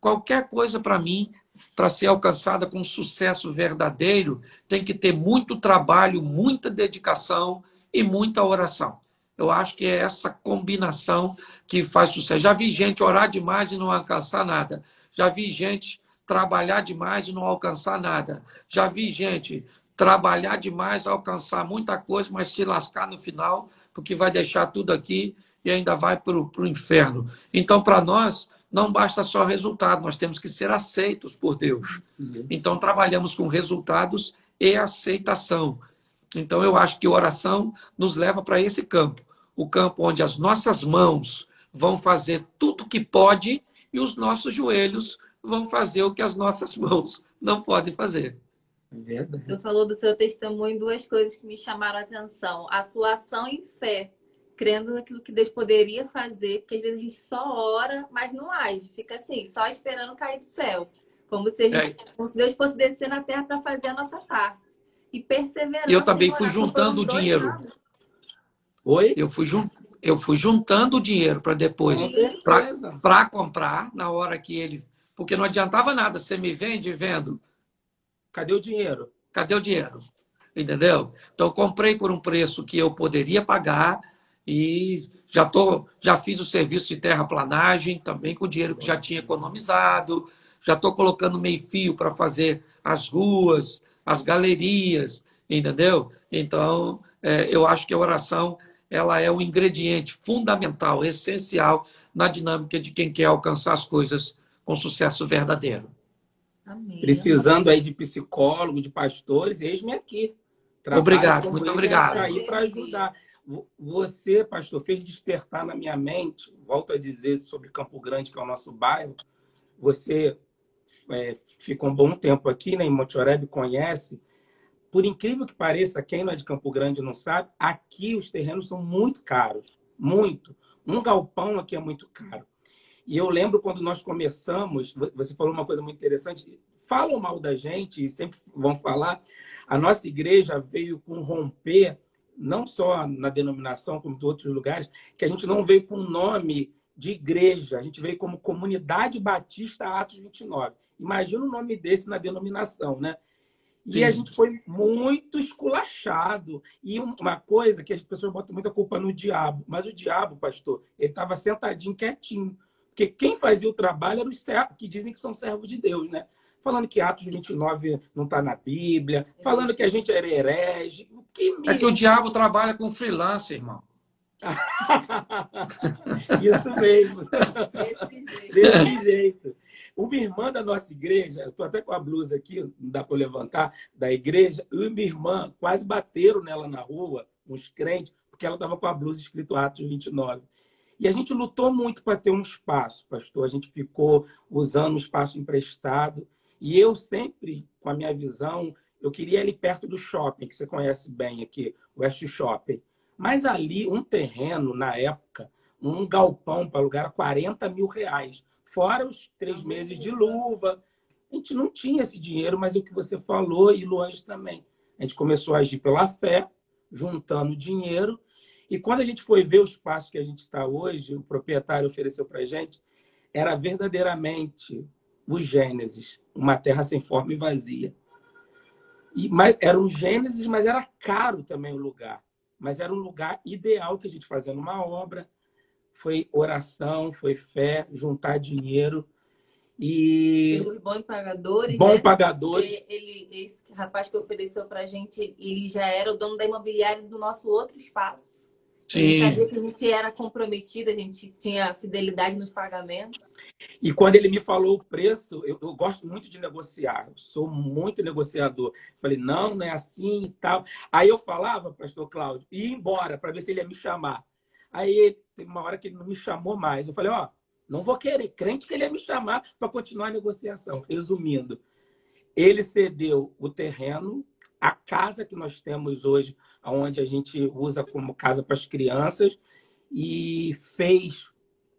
Qualquer coisa para mim, para ser alcançada com sucesso verdadeiro, tem que ter muito trabalho, muita dedicação e muita oração. Eu acho que é essa combinação que faz sucesso. Já vi gente orar demais e não alcançar nada. Já vi gente trabalhar demais e não alcançar nada. Já vi gente trabalhar demais, alcançar muita coisa, mas se lascar no final, porque vai deixar tudo aqui e ainda vai para o inferno. Então, para nós, não basta só resultado, nós temos que ser aceitos por Deus. Uhum. Então, trabalhamos com resultados e aceitação. Então, eu acho que oração nos leva para esse campo o campo onde as nossas mãos vão fazer tudo o que pode e os nossos joelhos vão fazer o que as nossas mãos não podem fazer. Verdade. O senhor falou do seu testemunho duas coisas que me chamaram a atenção. A sua ação em fé, crendo naquilo que Deus poderia fazer, porque às vezes a gente só ora, mas não age. Fica assim, só esperando cair do céu. Como se, gente, é. como se Deus fosse descer na terra para fazer a nossa parte. E perseverar. Eu também fui juntando o dinheiro. Anos. Oi? Eu fui, jun... eu fui juntando o dinheiro para depois, para comprar na hora que ele. Porque não adiantava nada, você me vende vendo Cadê o dinheiro? Cadê o dinheiro? Entendeu? Então, eu comprei por um preço que eu poderia pagar e já, tô, já fiz o serviço de terraplanagem também com o dinheiro que já tinha economizado. Já estou colocando meio fio para fazer as ruas, as galerias, entendeu? Então, é, eu acho que a oração ela é um ingrediente fundamental, essencial na dinâmica de quem quer alcançar as coisas com sucesso verdadeiro. Amém. Precisando aí de psicólogo, de pastores, eis-me aqui. Trabalho obrigado, muito obrigado. Aí para ajudar. Você, pastor, fez despertar na minha mente, volto a dizer sobre Campo Grande, que é o nosso bairro. Você é, ficou um bom tempo aqui, né, em Motoreb, conhece. Por incrível que pareça, quem não é de Campo Grande não sabe, aqui os terrenos são muito caros. Muito. Um galpão aqui é muito caro. E eu lembro quando nós começamos, você falou uma coisa muito interessante, falam mal da gente sempre vão falar. A nossa igreja veio com romper, não só na denominação, como em outros lugares, que a gente não veio com nome de igreja, a gente veio como Comunidade Batista Atos 29. Imagina um nome desse na denominação, né? E Sim. a gente foi muito esculachado. E uma coisa que as pessoas botam muita culpa no diabo, mas o diabo, pastor, ele estava sentadinho quietinho. Porque quem fazia o trabalho eram os servos, que dizem que são servos de Deus, né? Falando que Atos 29 não está na Bíblia, falando que a gente era herege. Que é que o diabo trabalha com freelancer, irmão. Isso mesmo. Desse jeito. Uma irmã da nossa igreja, eu estou até com a blusa aqui, não dá para levantar, da igreja, eu e minha irmã quase bateram nela na rua, uns crentes, porque ela estava com a blusa escrito Atos 29. E a gente lutou muito para ter um espaço, pastor. A gente ficou usando um espaço emprestado. E eu sempre, com a minha visão, eu queria ali perto do shopping, que você conhece bem aqui, o West Shopping. Mas ali, um terreno, na época, um galpão para alugar era 40 mil reais, fora os três meses de luva. A gente não tinha esse dinheiro, mas é o que você falou, e Luange também. A gente começou a agir pela fé, juntando dinheiro, e quando a gente foi ver o espaço que a gente está hoje, o proprietário ofereceu para a gente, era verdadeiramente o Gênesis, uma terra sem forma e vazia. E, mas, era um Gênesis, mas era caro também o lugar. Mas era um lugar ideal que a gente fazia numa obra. Foi oração, foi fé, juntar dinheiro. E. Os bons pagadores. Bom né? pagadores. Ele, ele, esse rapaz que ofereceu pra gente, ele já era o dono da imobiliária do nosso outro espaço. Sim. sabia que a gente era comprometido, a gente tinha fidelidade nos pagamentos. E quando ele me falou o preço, eu, eu gosto muito de negociar, eu sou muito negociador. Falei, não, não é assim e tal. Aí eu falava, pastor Cláudio, ia embora para ver se ele ia me chamar. Aí teve uma hora que ele não me chamou mais. Eu falei, ó, não vou querer, crente que ele ia me chamar para continuar a negociação. Resumindo, ele cedeu o terreno, a casa que nós temos hoje, onde a gente usa como casa para as crianças, e fez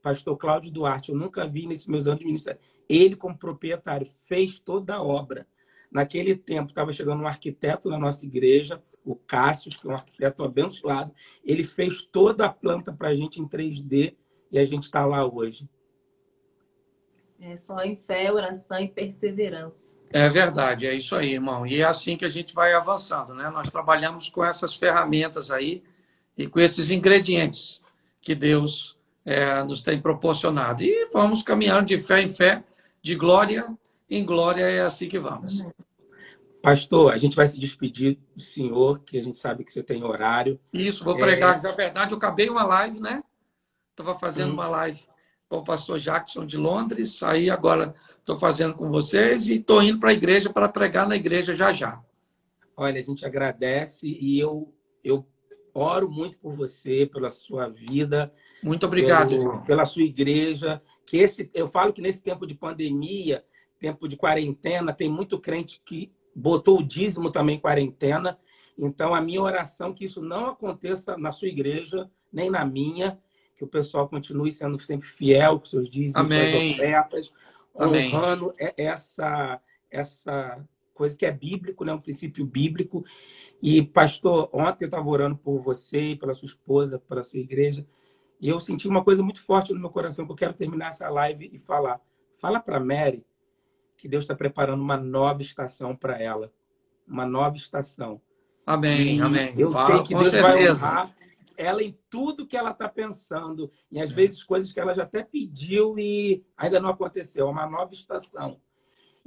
pastor Cláudio Duarte, eu nunca vi nesses meus anos de ministério. Ele, como proprietário, fez toda a obra. Naquele tempo, estava chegando um arquiteto na nossa igreja, o Cássio, que é um arquiteto abençoado. Ele fez toda a planta para a gente em 3D e a gente está lá hoje. É só em fé, oração e perseverança. É verdade, é isso aí, irmão. E é assim que a gente vai avançando, né? Nós trabalhamos com essas ferramentas aí e com esses ingredientes que Deus é, nos tem proporcionado. E vamos caminhando de fé em fé, de glória em glória, é assim que vamos. Pastor, a gente vai se despedir do senhor, que a gente sabe que você tem horário. Isso, vou pregar. Na verdade, eu acabei uma live, né? Estava fazendo uma live com o pastor Jackson de Londres, aí agora estou fazendo com vocês e estou indo para a igreja para pregar na igreja já já. Olha, a gente agradece e eu, eu oro muito por você, pela sua vida. Muito obrigado, pelo, irmão. pela sua igreja. Que esse, eu falo que nesse tempo de pandemia, tempo de quarentena, tem muito crente que botou o dízimo também em quarentena. Então, a minha oração é que isso não aconteça na sua igreja, nem na minha, que o pessoal continue sendo sempre fiel com seus dízimos, Amém. suas ofertas, Amém. honrando essa, essa coisa que é bíblico, né? um princípio bíblico. E, pastor, ontem eu estava orando por você, pela sua esposa, pela sua igreja, e eu senti uma coisa muito forte no meu coração que eu quero terminar essa live e falar. Fala para Mary que Deus está preparando uma nova estação para ela. Uma nova estação. Amém, E amém. Eu Fala, sei que Deus vai certeza. honrar ela em tudo que ela está pensando. E às vezes coisas que ela já até pediu e ainda não aconteceu. É uma nova estação.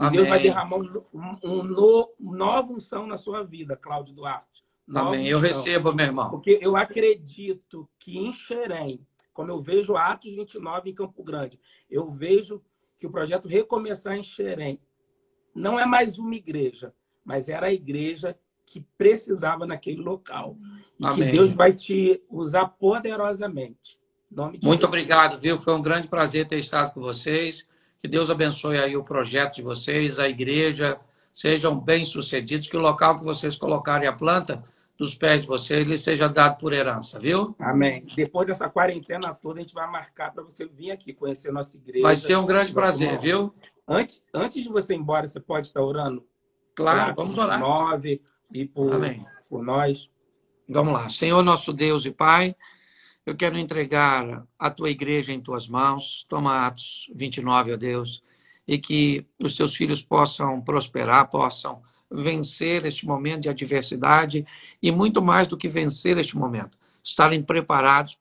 E Deus vai derramar um, um, um no- nova unção na sua vida, Cláudio Duarte. Nova Amém. Eu unção. recebo, meu irmão. Porque eu acredito que em Xerém, como eu vejo Atos 29 em Campo Grande, eu vejo que o projeto Recomeçar em Xerém não é mais uma igreja, mas era a igreja que precisava naquele local. E Amém. que Deus vai te usar poderosamente. Em nome de Muito Jesus. obrigado, viu? Foi um grande prazer ter estado com vocês. Que Deus abençoe aí o projeto de vocês, a igreja. Sejam bem-sucedidos, que o local que vocês colocarem a planta dos pés de vocês lhe seja dado por herança, viu? Amém. Depois dessa quarentena toda, a gente vai marcar para você vir aqui conhecer nossa igreja. Vai ser um grande prazer, viu? Antes, antes de você ir embora, você pode estar orando? Claro, vamos orar. 9 e por, Amém. por nós. Vamos lá. Senhor nosso Deus e Pai, eu quero entregar a tua igreja em tuas mãos. Toma Atos 29, ó Deus, e que os teus filhos possam prosperar, possam vencer este momento de adversidade e muito mais do que vencer este momento, estarem preparados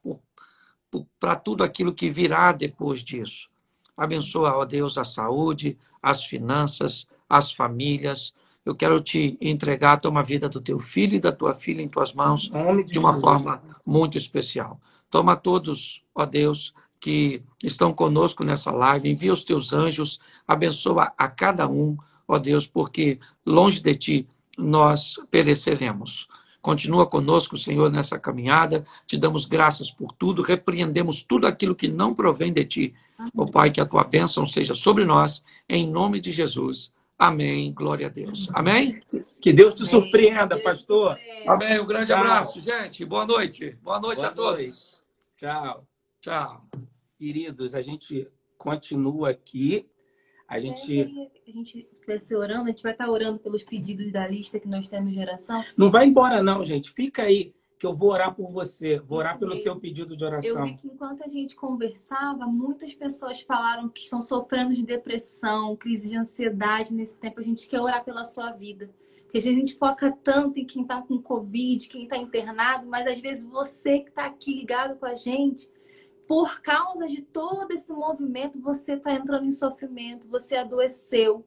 para tudo aquilo que virá depois disso. Abençoa, ó Deus, a saúde, as finanças, as famílias. Eu quero te entregar, toma a vida do teu filho e da tua filha em tuas mãos Em nome de, de uma Jesus. forma muito especial. Toma todos, ó Deus, que estão conosco nessa live, envia os teus anjos, abençoa a cada um, ó Deus, porque longe de ti nós pereceremos. Continua conosco, Senhor, nessa caminhada. Te damos graças por tudo, repreendemos tudo aquilo que não provém de ti. Ó Pai, que a tua bênção seja sobre nós, em nome de Jesus. Amém. Glória a Deus. Amém? Que Deus te surpreenda, pastor. Amém. Um grande Tchau. abraço, gente. Boa noite. Boa noite Boa a todos. Noite. Tchau. Tchau. Queridos, a gente continua aqui. A gente. A gente vai ser orando, a gente vai estar orando pelos pedidos da lista que nós temos de oração. Não vai embora, não, gente. Fica aí que eu vou orar por você, vou orar pelo seu pedido de oração. Eu vi que enquanto a gente conversava, muitas pessoas falaram que estão sofrendo de depressão, crise de ansiedade nesse tempo. A gente quer orar pela sua vida. Porque a gente foca tanto em quem está com Covid, quem está internado, mas às vezes você que está aqui ligado com a gente, por causa de todo esse movimento, você está entrando em sofrimento, você adoeceu.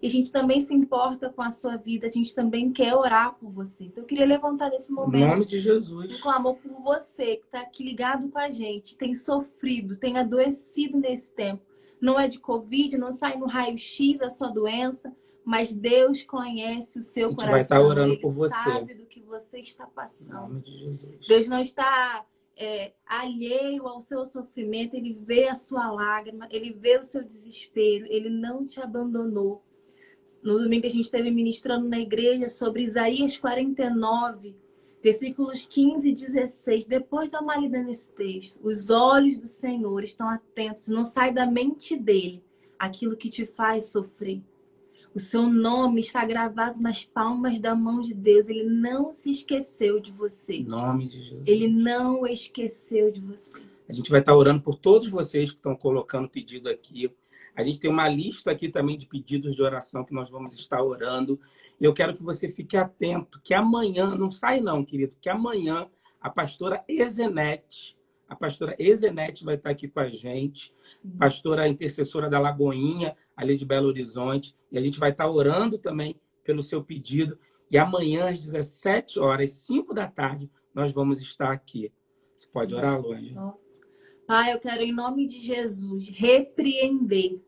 E a gente também se importa com a sua vida, a gente também quer orar por você. Então eu queria levantar nesse momento. Em nome de Jesus. Um clamor por você que está aqui ligado com a gente, tem sofrido, tem adoecido nesse tempo. Não é de Covid, não sai no raio-x a sua doença, mas Deus conhece o seu coração. Vai estar orando Ele por você. sabe do que você está passando. Em nome de Jesus. Deus não está é, alheio ao seu sofrimento, ele vê a sua lágrima, ele vê o seu desespero, ele não te abandonou. No domingo a gente esteve ministrando na igreja sobre Isaías 49, versículos 15 e 16. Depois dá uma lida nesse texto. Os olhos do Senhor estão atentos, não sai da mente dele aquilo que te faz sofrer. O seu nome está gravado nas palmas da mão de Deus. Ele não se esqueceu de você. Em nome de Jesus. Ele não esqueceu de você. A gente vai estar orando por todos vocês que estão colocando pedido aqui. A gente tem uma lista aqui também de pedidos de oração que nós vamos estar orando. E eu quero que você fique atento, que amanhã, não sai não, querido, que amanhã a pastora Ezenete, a pastora Ezenete vai estar aqui com a gente, pastora intercessora da Lagoinha, ali de Belo Horizonte, e a gente vai estar orando também pelo seu pedido. E amanhã, às 17 horas, 5 da tarde, nós vamos estar aqui. Você pode orar, Luane? Pai, eu quero, em nome de Jesus, repreender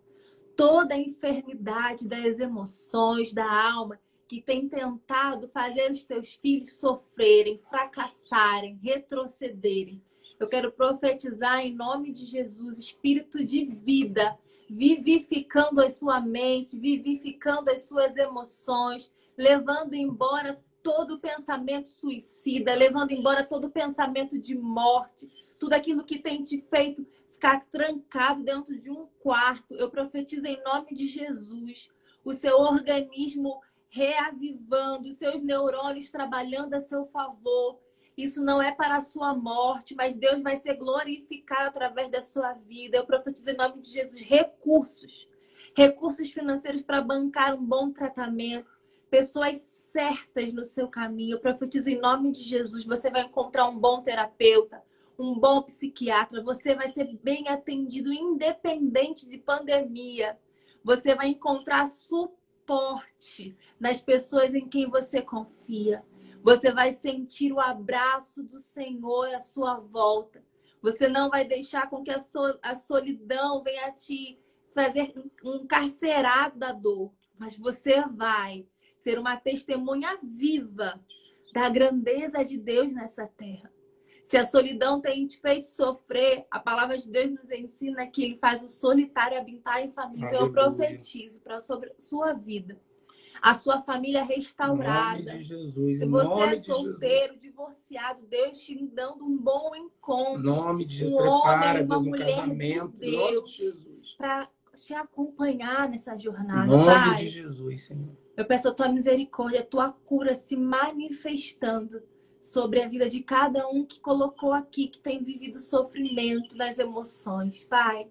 toda a enfermidade das emoções, da alma, que tem tentado fazer os teus filhos sofrerem, fracassarem, retrocederem. Eu quero profetizar em nome de Jesus, espírito de vida, vivificando a sua mente, vivificando as suas emoções, levando embora todo pensamento suicida, levando embora todo pensamento de morte, tudo aquilo que tem te feito ficar trancado dentro de um quarto. Eu profetizo em nome de Jesus. O seu organismo reavivando, os seus neurônios trabalhando a seu favor. Isso não é para a sua morte, mas Deus vai ser glorificado através da sua vida. Eu profetizo em nome de Jesus recursos. Recursos financeiros para bancar um bom tratamento. Pessoas certas no seu caminho. Eu profetizo em nome de Jesus. Você vai encontrar um bom terapeuta um bom psiquiatra, você vai ser bem atendido independente de pandemia. Você vai encontrar suporte nas pessoas em quem você confia. Você vai sentir o abraço do Senhor à sua volta. Você não vai deixar com que a, solidão venha te fazer um carcerado da dor, mas você vai ser uma testemunha viva da grandeza de Deus nessa terra. Se a solidão tem te feito sofrer, a palavra de Deus nos ensina que ele faz o solitário habitar em família. Então eu profetizo para sobre sua vida. A sua família restaurada. Em nome de Jesus. Se você é solteiro, divorciado, Deus te dando um bom encontro. Em nome de Jesus. Um homem, uma Deus, um mulher casamento. de Deus. Para te acompanhar nessa jornada. Em nome Pai, de Jesus, Senhor. Eu peço a tua misericórdia, a tua cura se manifestando sobre a vida de cada um que colocou aqui, que tem vivido sofrimento nas emoções. Pai,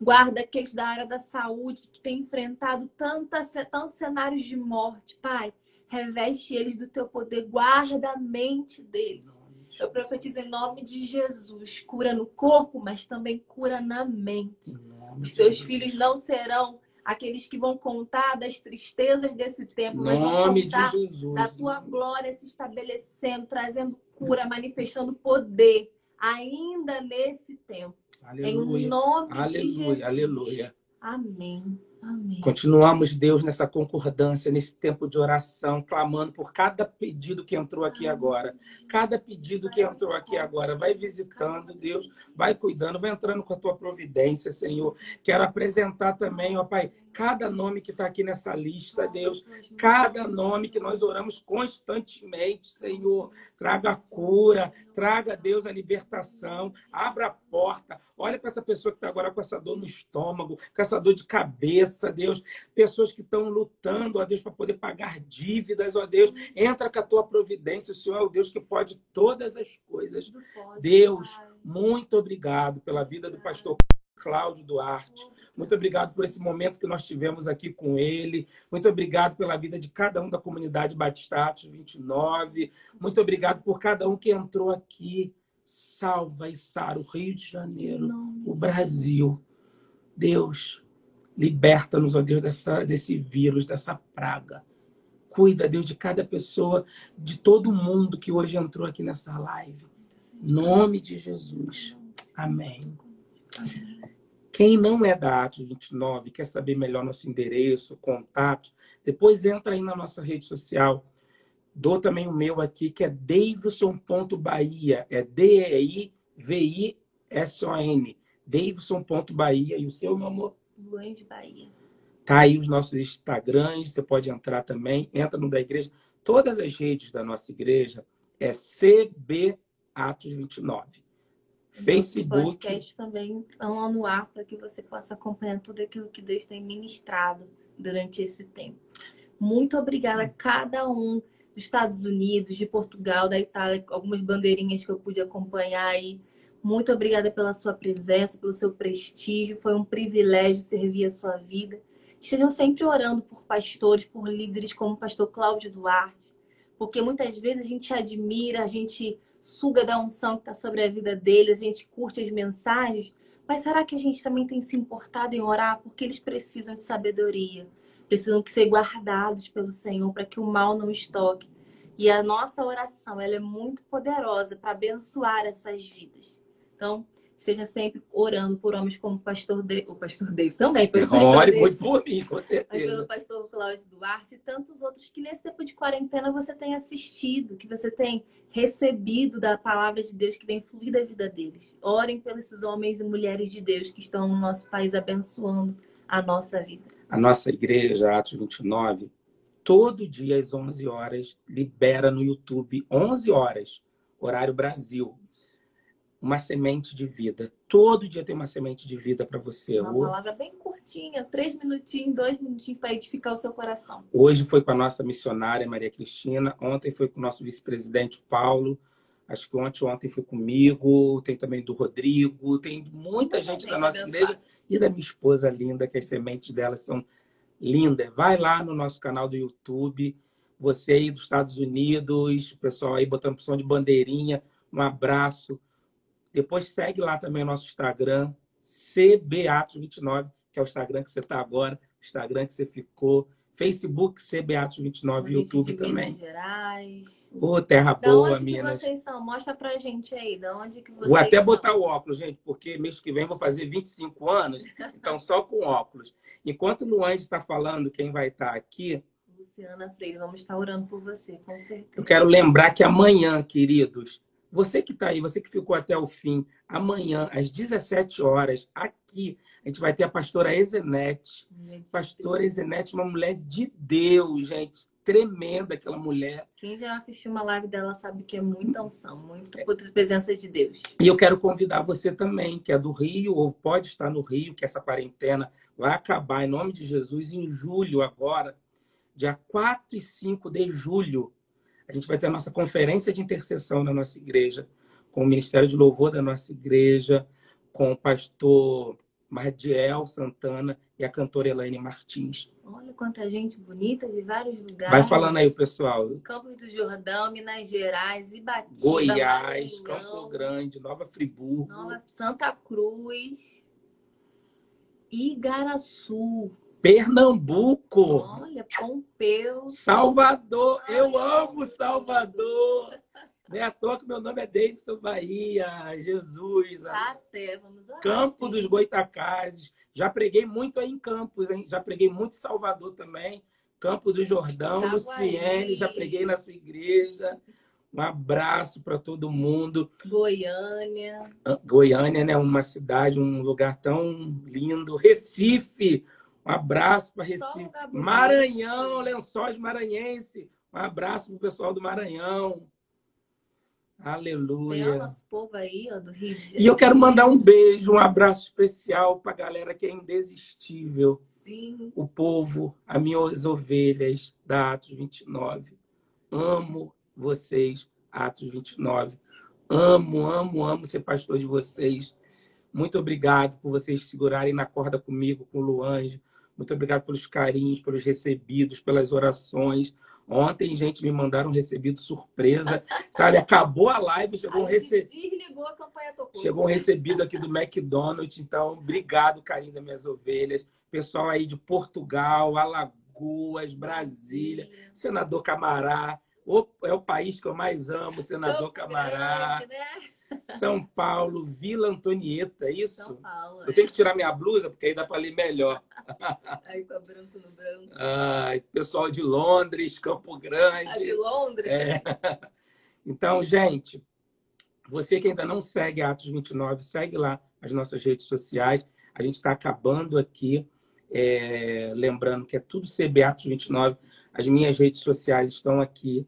guarda aqueles da área da saúde que têm enfrentado tantas, tantos cenários de morte. Pai, reveste eles do teu poder, guarda a mente deles. Eu profetizo em nome de Jesus, cura no corpo, mas também cura na mente. Os teus filhos não serão aqueles que vão contar das tristezas desse tempo, vão contar Jesus, da tua glória se estabelecendo, trazendo cura, manifestando poder ainda nesse tempo. Aleluia. Em nome aleluia, de Jesus. Aleluia. Amém. Amém. Continuamos, Deus, nessa concordância, nesse tempo de oração, clamando por cada pedido que entrou aqui agora. Cada pedido que entrou aqui agora. Vai visitando, Deus, vai cuidando, vai entrando com a tua providência, Senhor. Quero apresentar também, ó Pai, cada nome que está aqui nessa lista, Deus, cada nome que nós oramos constantemente, Senhor. Traga cura, traga, Deus, a libertação, abra a porta. Olha para essa pessoa que está agora com essa dor no estômago, com essa dor de cabeça, Deus. Pessoas que estão lutando, ó Deus, para poder pagar dívidas, ó Deus. Entra com a tua providência, o Senhor é o Deus que pode todas as coisas. Deus, muito obrigado pela vida do pastor Cláudio Duarte. Muito obrigado por esse momento que nós tivemos aqui com ele. Muito obrigado pela vida de cada um da comunidade Batistatos 29. Muito obrigado por cada um que entrou aqui. Salva e sara o Rio de Janeiro, o Brasil. Deus, liberta-nos, ó Deus, dessa, desse vírus, dessa praga. Cuida, Deus, de cada pessoa, de todo mundo que hoje entrou aqui nessa live. Em nome de Jesus. Amém. Quem não é da Atos 29, quer saber melhor nosso endereço, contato, depois entra aí na nossa rede social. Dou também o meu aqui, que é davidson.bahia. É D-E-I-V-I-S-O-N. Davidson.bahia. E o seu, meu amor? Luan de Bahia. Tá aí os nossos Instagrams, você pode entrar também. Entra no da igreja. Todas as redes da nossa igreja é CB Atos 29. Facebook. Os podcasts também estão no ar para que você possa acompanhar tudo aquilo que Deus tem ministrado durante esse tempo. Muito obrigada a cada um dos Estados Unidos, de Portugal, da Itália, algumas bandeirinhas que eu pude acompanhar aí. Muito obrigada pela sua presença, pelo seu prestígio. Foi um privilégio servir a sua vida. Estejam sempre orando por pastores, por líderes como o pastor Cláudio Duarte, porque muitas vezes a gente admira, a gente suga da unção que está sobre a vida deles, a gente curte as mensagens, mas será que a gente também tem se importado em orar? Porque eles precisam de sabedoria, precisam ser guardados pelo Senhor para que o mal não estoque. E a nossa oração ela é muito poderosa para abençoar essas vidas. Então, esteja sempre orando por homens como o pastor, de... o pastor Deus também, pelo pastor Ore muito por mim, com certeza. Pelo pastor Cláudio Duarte e tantos outros que nesse tempo de quarentena você tem assistido, que você tem recebido da palavra de Deus que vem fluir da vida deles. Orem pelos homens e mulheres de Deus que estão no nosso país abençoando a nossa vida. A nossa igreja, Atos 29, todo dia às 11 horas, libera no YouTube, 11 horas, horário Brasil uma semente de vida. Todo dia tem uma semente de vida para você. Uma palavra bem curtinha, três minutinhos, dois minutinhos para edificar o seu coração. Hoje foi com a nossa missionária Maria Cristina, ontem foi com o nosso vice-presidente Paulo, acho que ontem, ontem foi comigo, tem também do Rodrigo, tem muita gente da nossa igreja e da minha esposa linda, que as sementes delas são lindas. Vai lá no nosso canal do YouTube, você aí dos Estados Unidos, o pessoal aí botando opção de bandeirinha, um abraço depois segue lá também o nosso Instagram, CBAtos29, que é o Instagram que você está agora, Instagram que você ficou. Facebook, CBAtos29, YouTube também. Minas Gerais. Ô, oh, terra da boa, onde Minas. Que vocês são? Mostra pra gente aí, da onde que vocês Vou até são. botar o óculos, gente, porque mês que vem vou fazer 25 anos, então só com óculos. Enquanto o Luan está falando, quem vai estar tá aqui... Luciana Freire, vamos estar orando por você, com certeza. Eu quero lembrar que amanhã, queridos, você que está aí, você que ficou até o fim, amanhã, às 17 horas, aqui, a gente vai ter a pastora Ezenete. Pastora Ezenete, uma mulher de Deus, gente. Tremenda aquela mulher. Quem já assistiu uma live dela sabe que é muita unção, muita presença de Deus. E eu quero convidar você também, que é do Rio, ou pode estar no Rio, que essa quarentena vai acabar, em nome de Jesus, em julho agora, dia 4 e 5 de julho a gente vai ter a nossa conferência de intercessão na nossa igreja, com o Ministério de Louvor da nossa igreja, com o pastor Mardiel Santana e a cantora Elaine Martins. Olha quanta gente bonita de vários lugares. Vai falando aí, pessoal. Campos do Jordão, Minas Gerais, Ibatiba, Goiás, Campo Grande, Nova Friburgo. Nova Santa Cruz, Igaraçu. Pernambuco. Olha, Pompeu. Salvador. Ai, eu amo Salvador. Não é à toa que meu nome é Davidson Bahia. Jesus. Até, vamos orar, Campo sim. dos Goitacazes. Já preguei muito aí em Campos, hein? Já preguei muito em Salvador também. Campo do Jordão. Luciene, já preguei na sua igreja. Um abraço para todo mundo. Goiânia. Goiânia, né? Uma cidade, um lugar tão lindo. Recife, Um abraço para Recife. Maranhão, Lençóis Maranhense. Um abraço pro pessoal do Maranhão. O Aleluia. nosso povo aí, ó, do Rio de Janeiro. E eu quero mandar um beijo, um abraço especial para a galera que é indesistível. Sim. O povo, as minhas ovelhas da Atos 29. Amo vocês, Atos 29. Amo, amo, amo ser pastor de vocês. Muito obrigado por vocês segurarem na corda comigo, com o Luange. Muito obrigado pelos carinhos, pelos recebidos, pelas orações. Ontem, gente, me mandaram um recebido surpresa. Sabe, acabou a live, chegou um recebido. desligou a campanha tocou. Chegou um recebido aqui do McDonald's, então obrigado, carinho das minhas ovelhas. Pessoal aí de Portugal, Alagoas, Brasília, Senador Camará. O- é o país que eu mais amo, Senador Camará. Grande, né? São Paulo, Vila Antonieta, é São isso? Paulo. Eu tenho que tirar minha blusa, porque aí dá para ler melhor. Aí com a branco no branco. Ai, pessoal de Londres, Campo A de Grande. Londres. É. Então, gente, você que ainda não segue Atos 29, segue lá as nossas redes sociais. A gente está acabando aqui. é, lembrando que é tudo CB Atos 29. As minhas redes sociais estão aqui.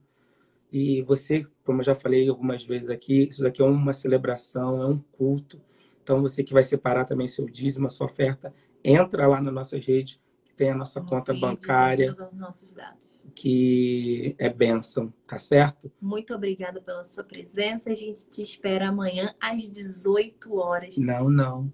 E você, como eu já falei algumas vezes aqui, isso daqui é uma celebração, é um culto. Então, você que vai separar também seu dízimo, a sua oferta, entra lá nas nossas redes, que tem a nossa conta Confie, bancária, que é bênção, tá certo? Muito obrigada pela sua presença. A gente te espera amanhã às 18 horas. Não, não.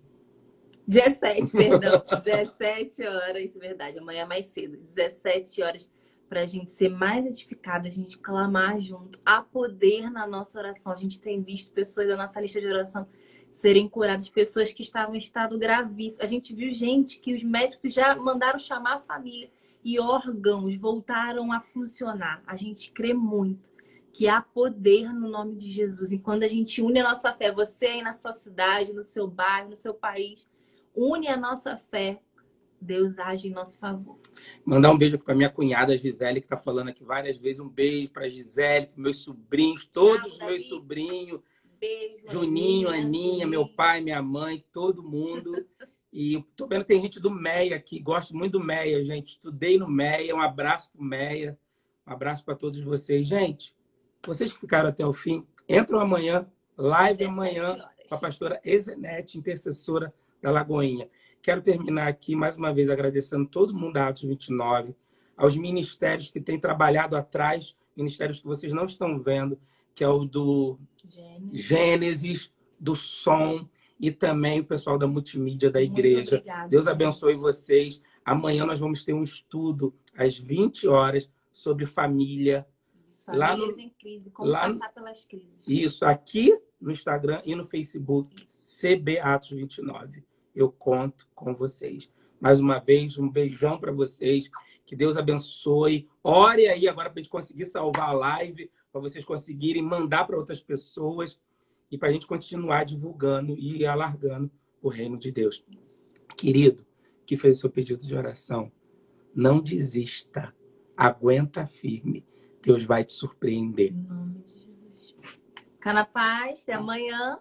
17, perdão. 17 horas, verdade. Amanhã é mais cedo. 17 horas para a gente ser mais edificado, a gente clamar junto. Há poder na nossa oração. A gente tem visto pessoas da nossa lista de oração serem curadas, pessoas que estavam em estado gravíssimo. A gente viu gente que os médicos já mandaram chamar a família e órgãos voltaram a funcionar. A gente crê muito que há poder no nome de Jesus. E quando a gente une a nossa fé, você aí na sua cidade, no seu bairro, no seu país, une a nossa fé, Deus age em nosso favor. Mandar um beijo para minha cunhada Gisele, que está falando aqui várias vezes. Um beijo para Gisele, para meus sobrinhos, todos os meus sobrinhos. Beijo. Juninho, Aninha, meu pai, minha mãe, todo mundo. E tô vendo que tem gente do Meia aqui, gosto muito do Meia, gente. Estudei no Meia, um abraço pro Meia. Um abraço para todos vocês. Gente, vocês que ficaram até o fim, entram amanhã, live 17 amanhã horas. com a pastora Ezenete, intercessora da Lagoinha. Quero terminar aqui mais uma vez agradecendo todo mundo da Atos 29, aos ministérios que têm trabalhado atrás, ministérios que vocês não estão vendo, que é o do Gênesis. Gênesis, do som e também o pessoal da multimídia da igreja. obrigada, Deus abençoe vocês. Amanhã nós vamos ter um estudo às 20 horas sobre família. Isso, Lá famílias no- em crise, como lá passar pelas crises. Isso aqui no Instagram e no Facebook, CB Atos 29. Eu conto com vocês. Mais uma vez, um beijão para vocês. Que Deus abençoe. Ore aí agora para a gente conseguir salvar a live, para vocês conseguirem mandar para outras pessoas e para a gente continuar divulgando e alargando o reino de Deus. Querido, que fez o seu pedido de oração, não desista. Aguenta firme. Deus vai te surpreender. Em nome de Jesus. Fica na paz, até amanhã.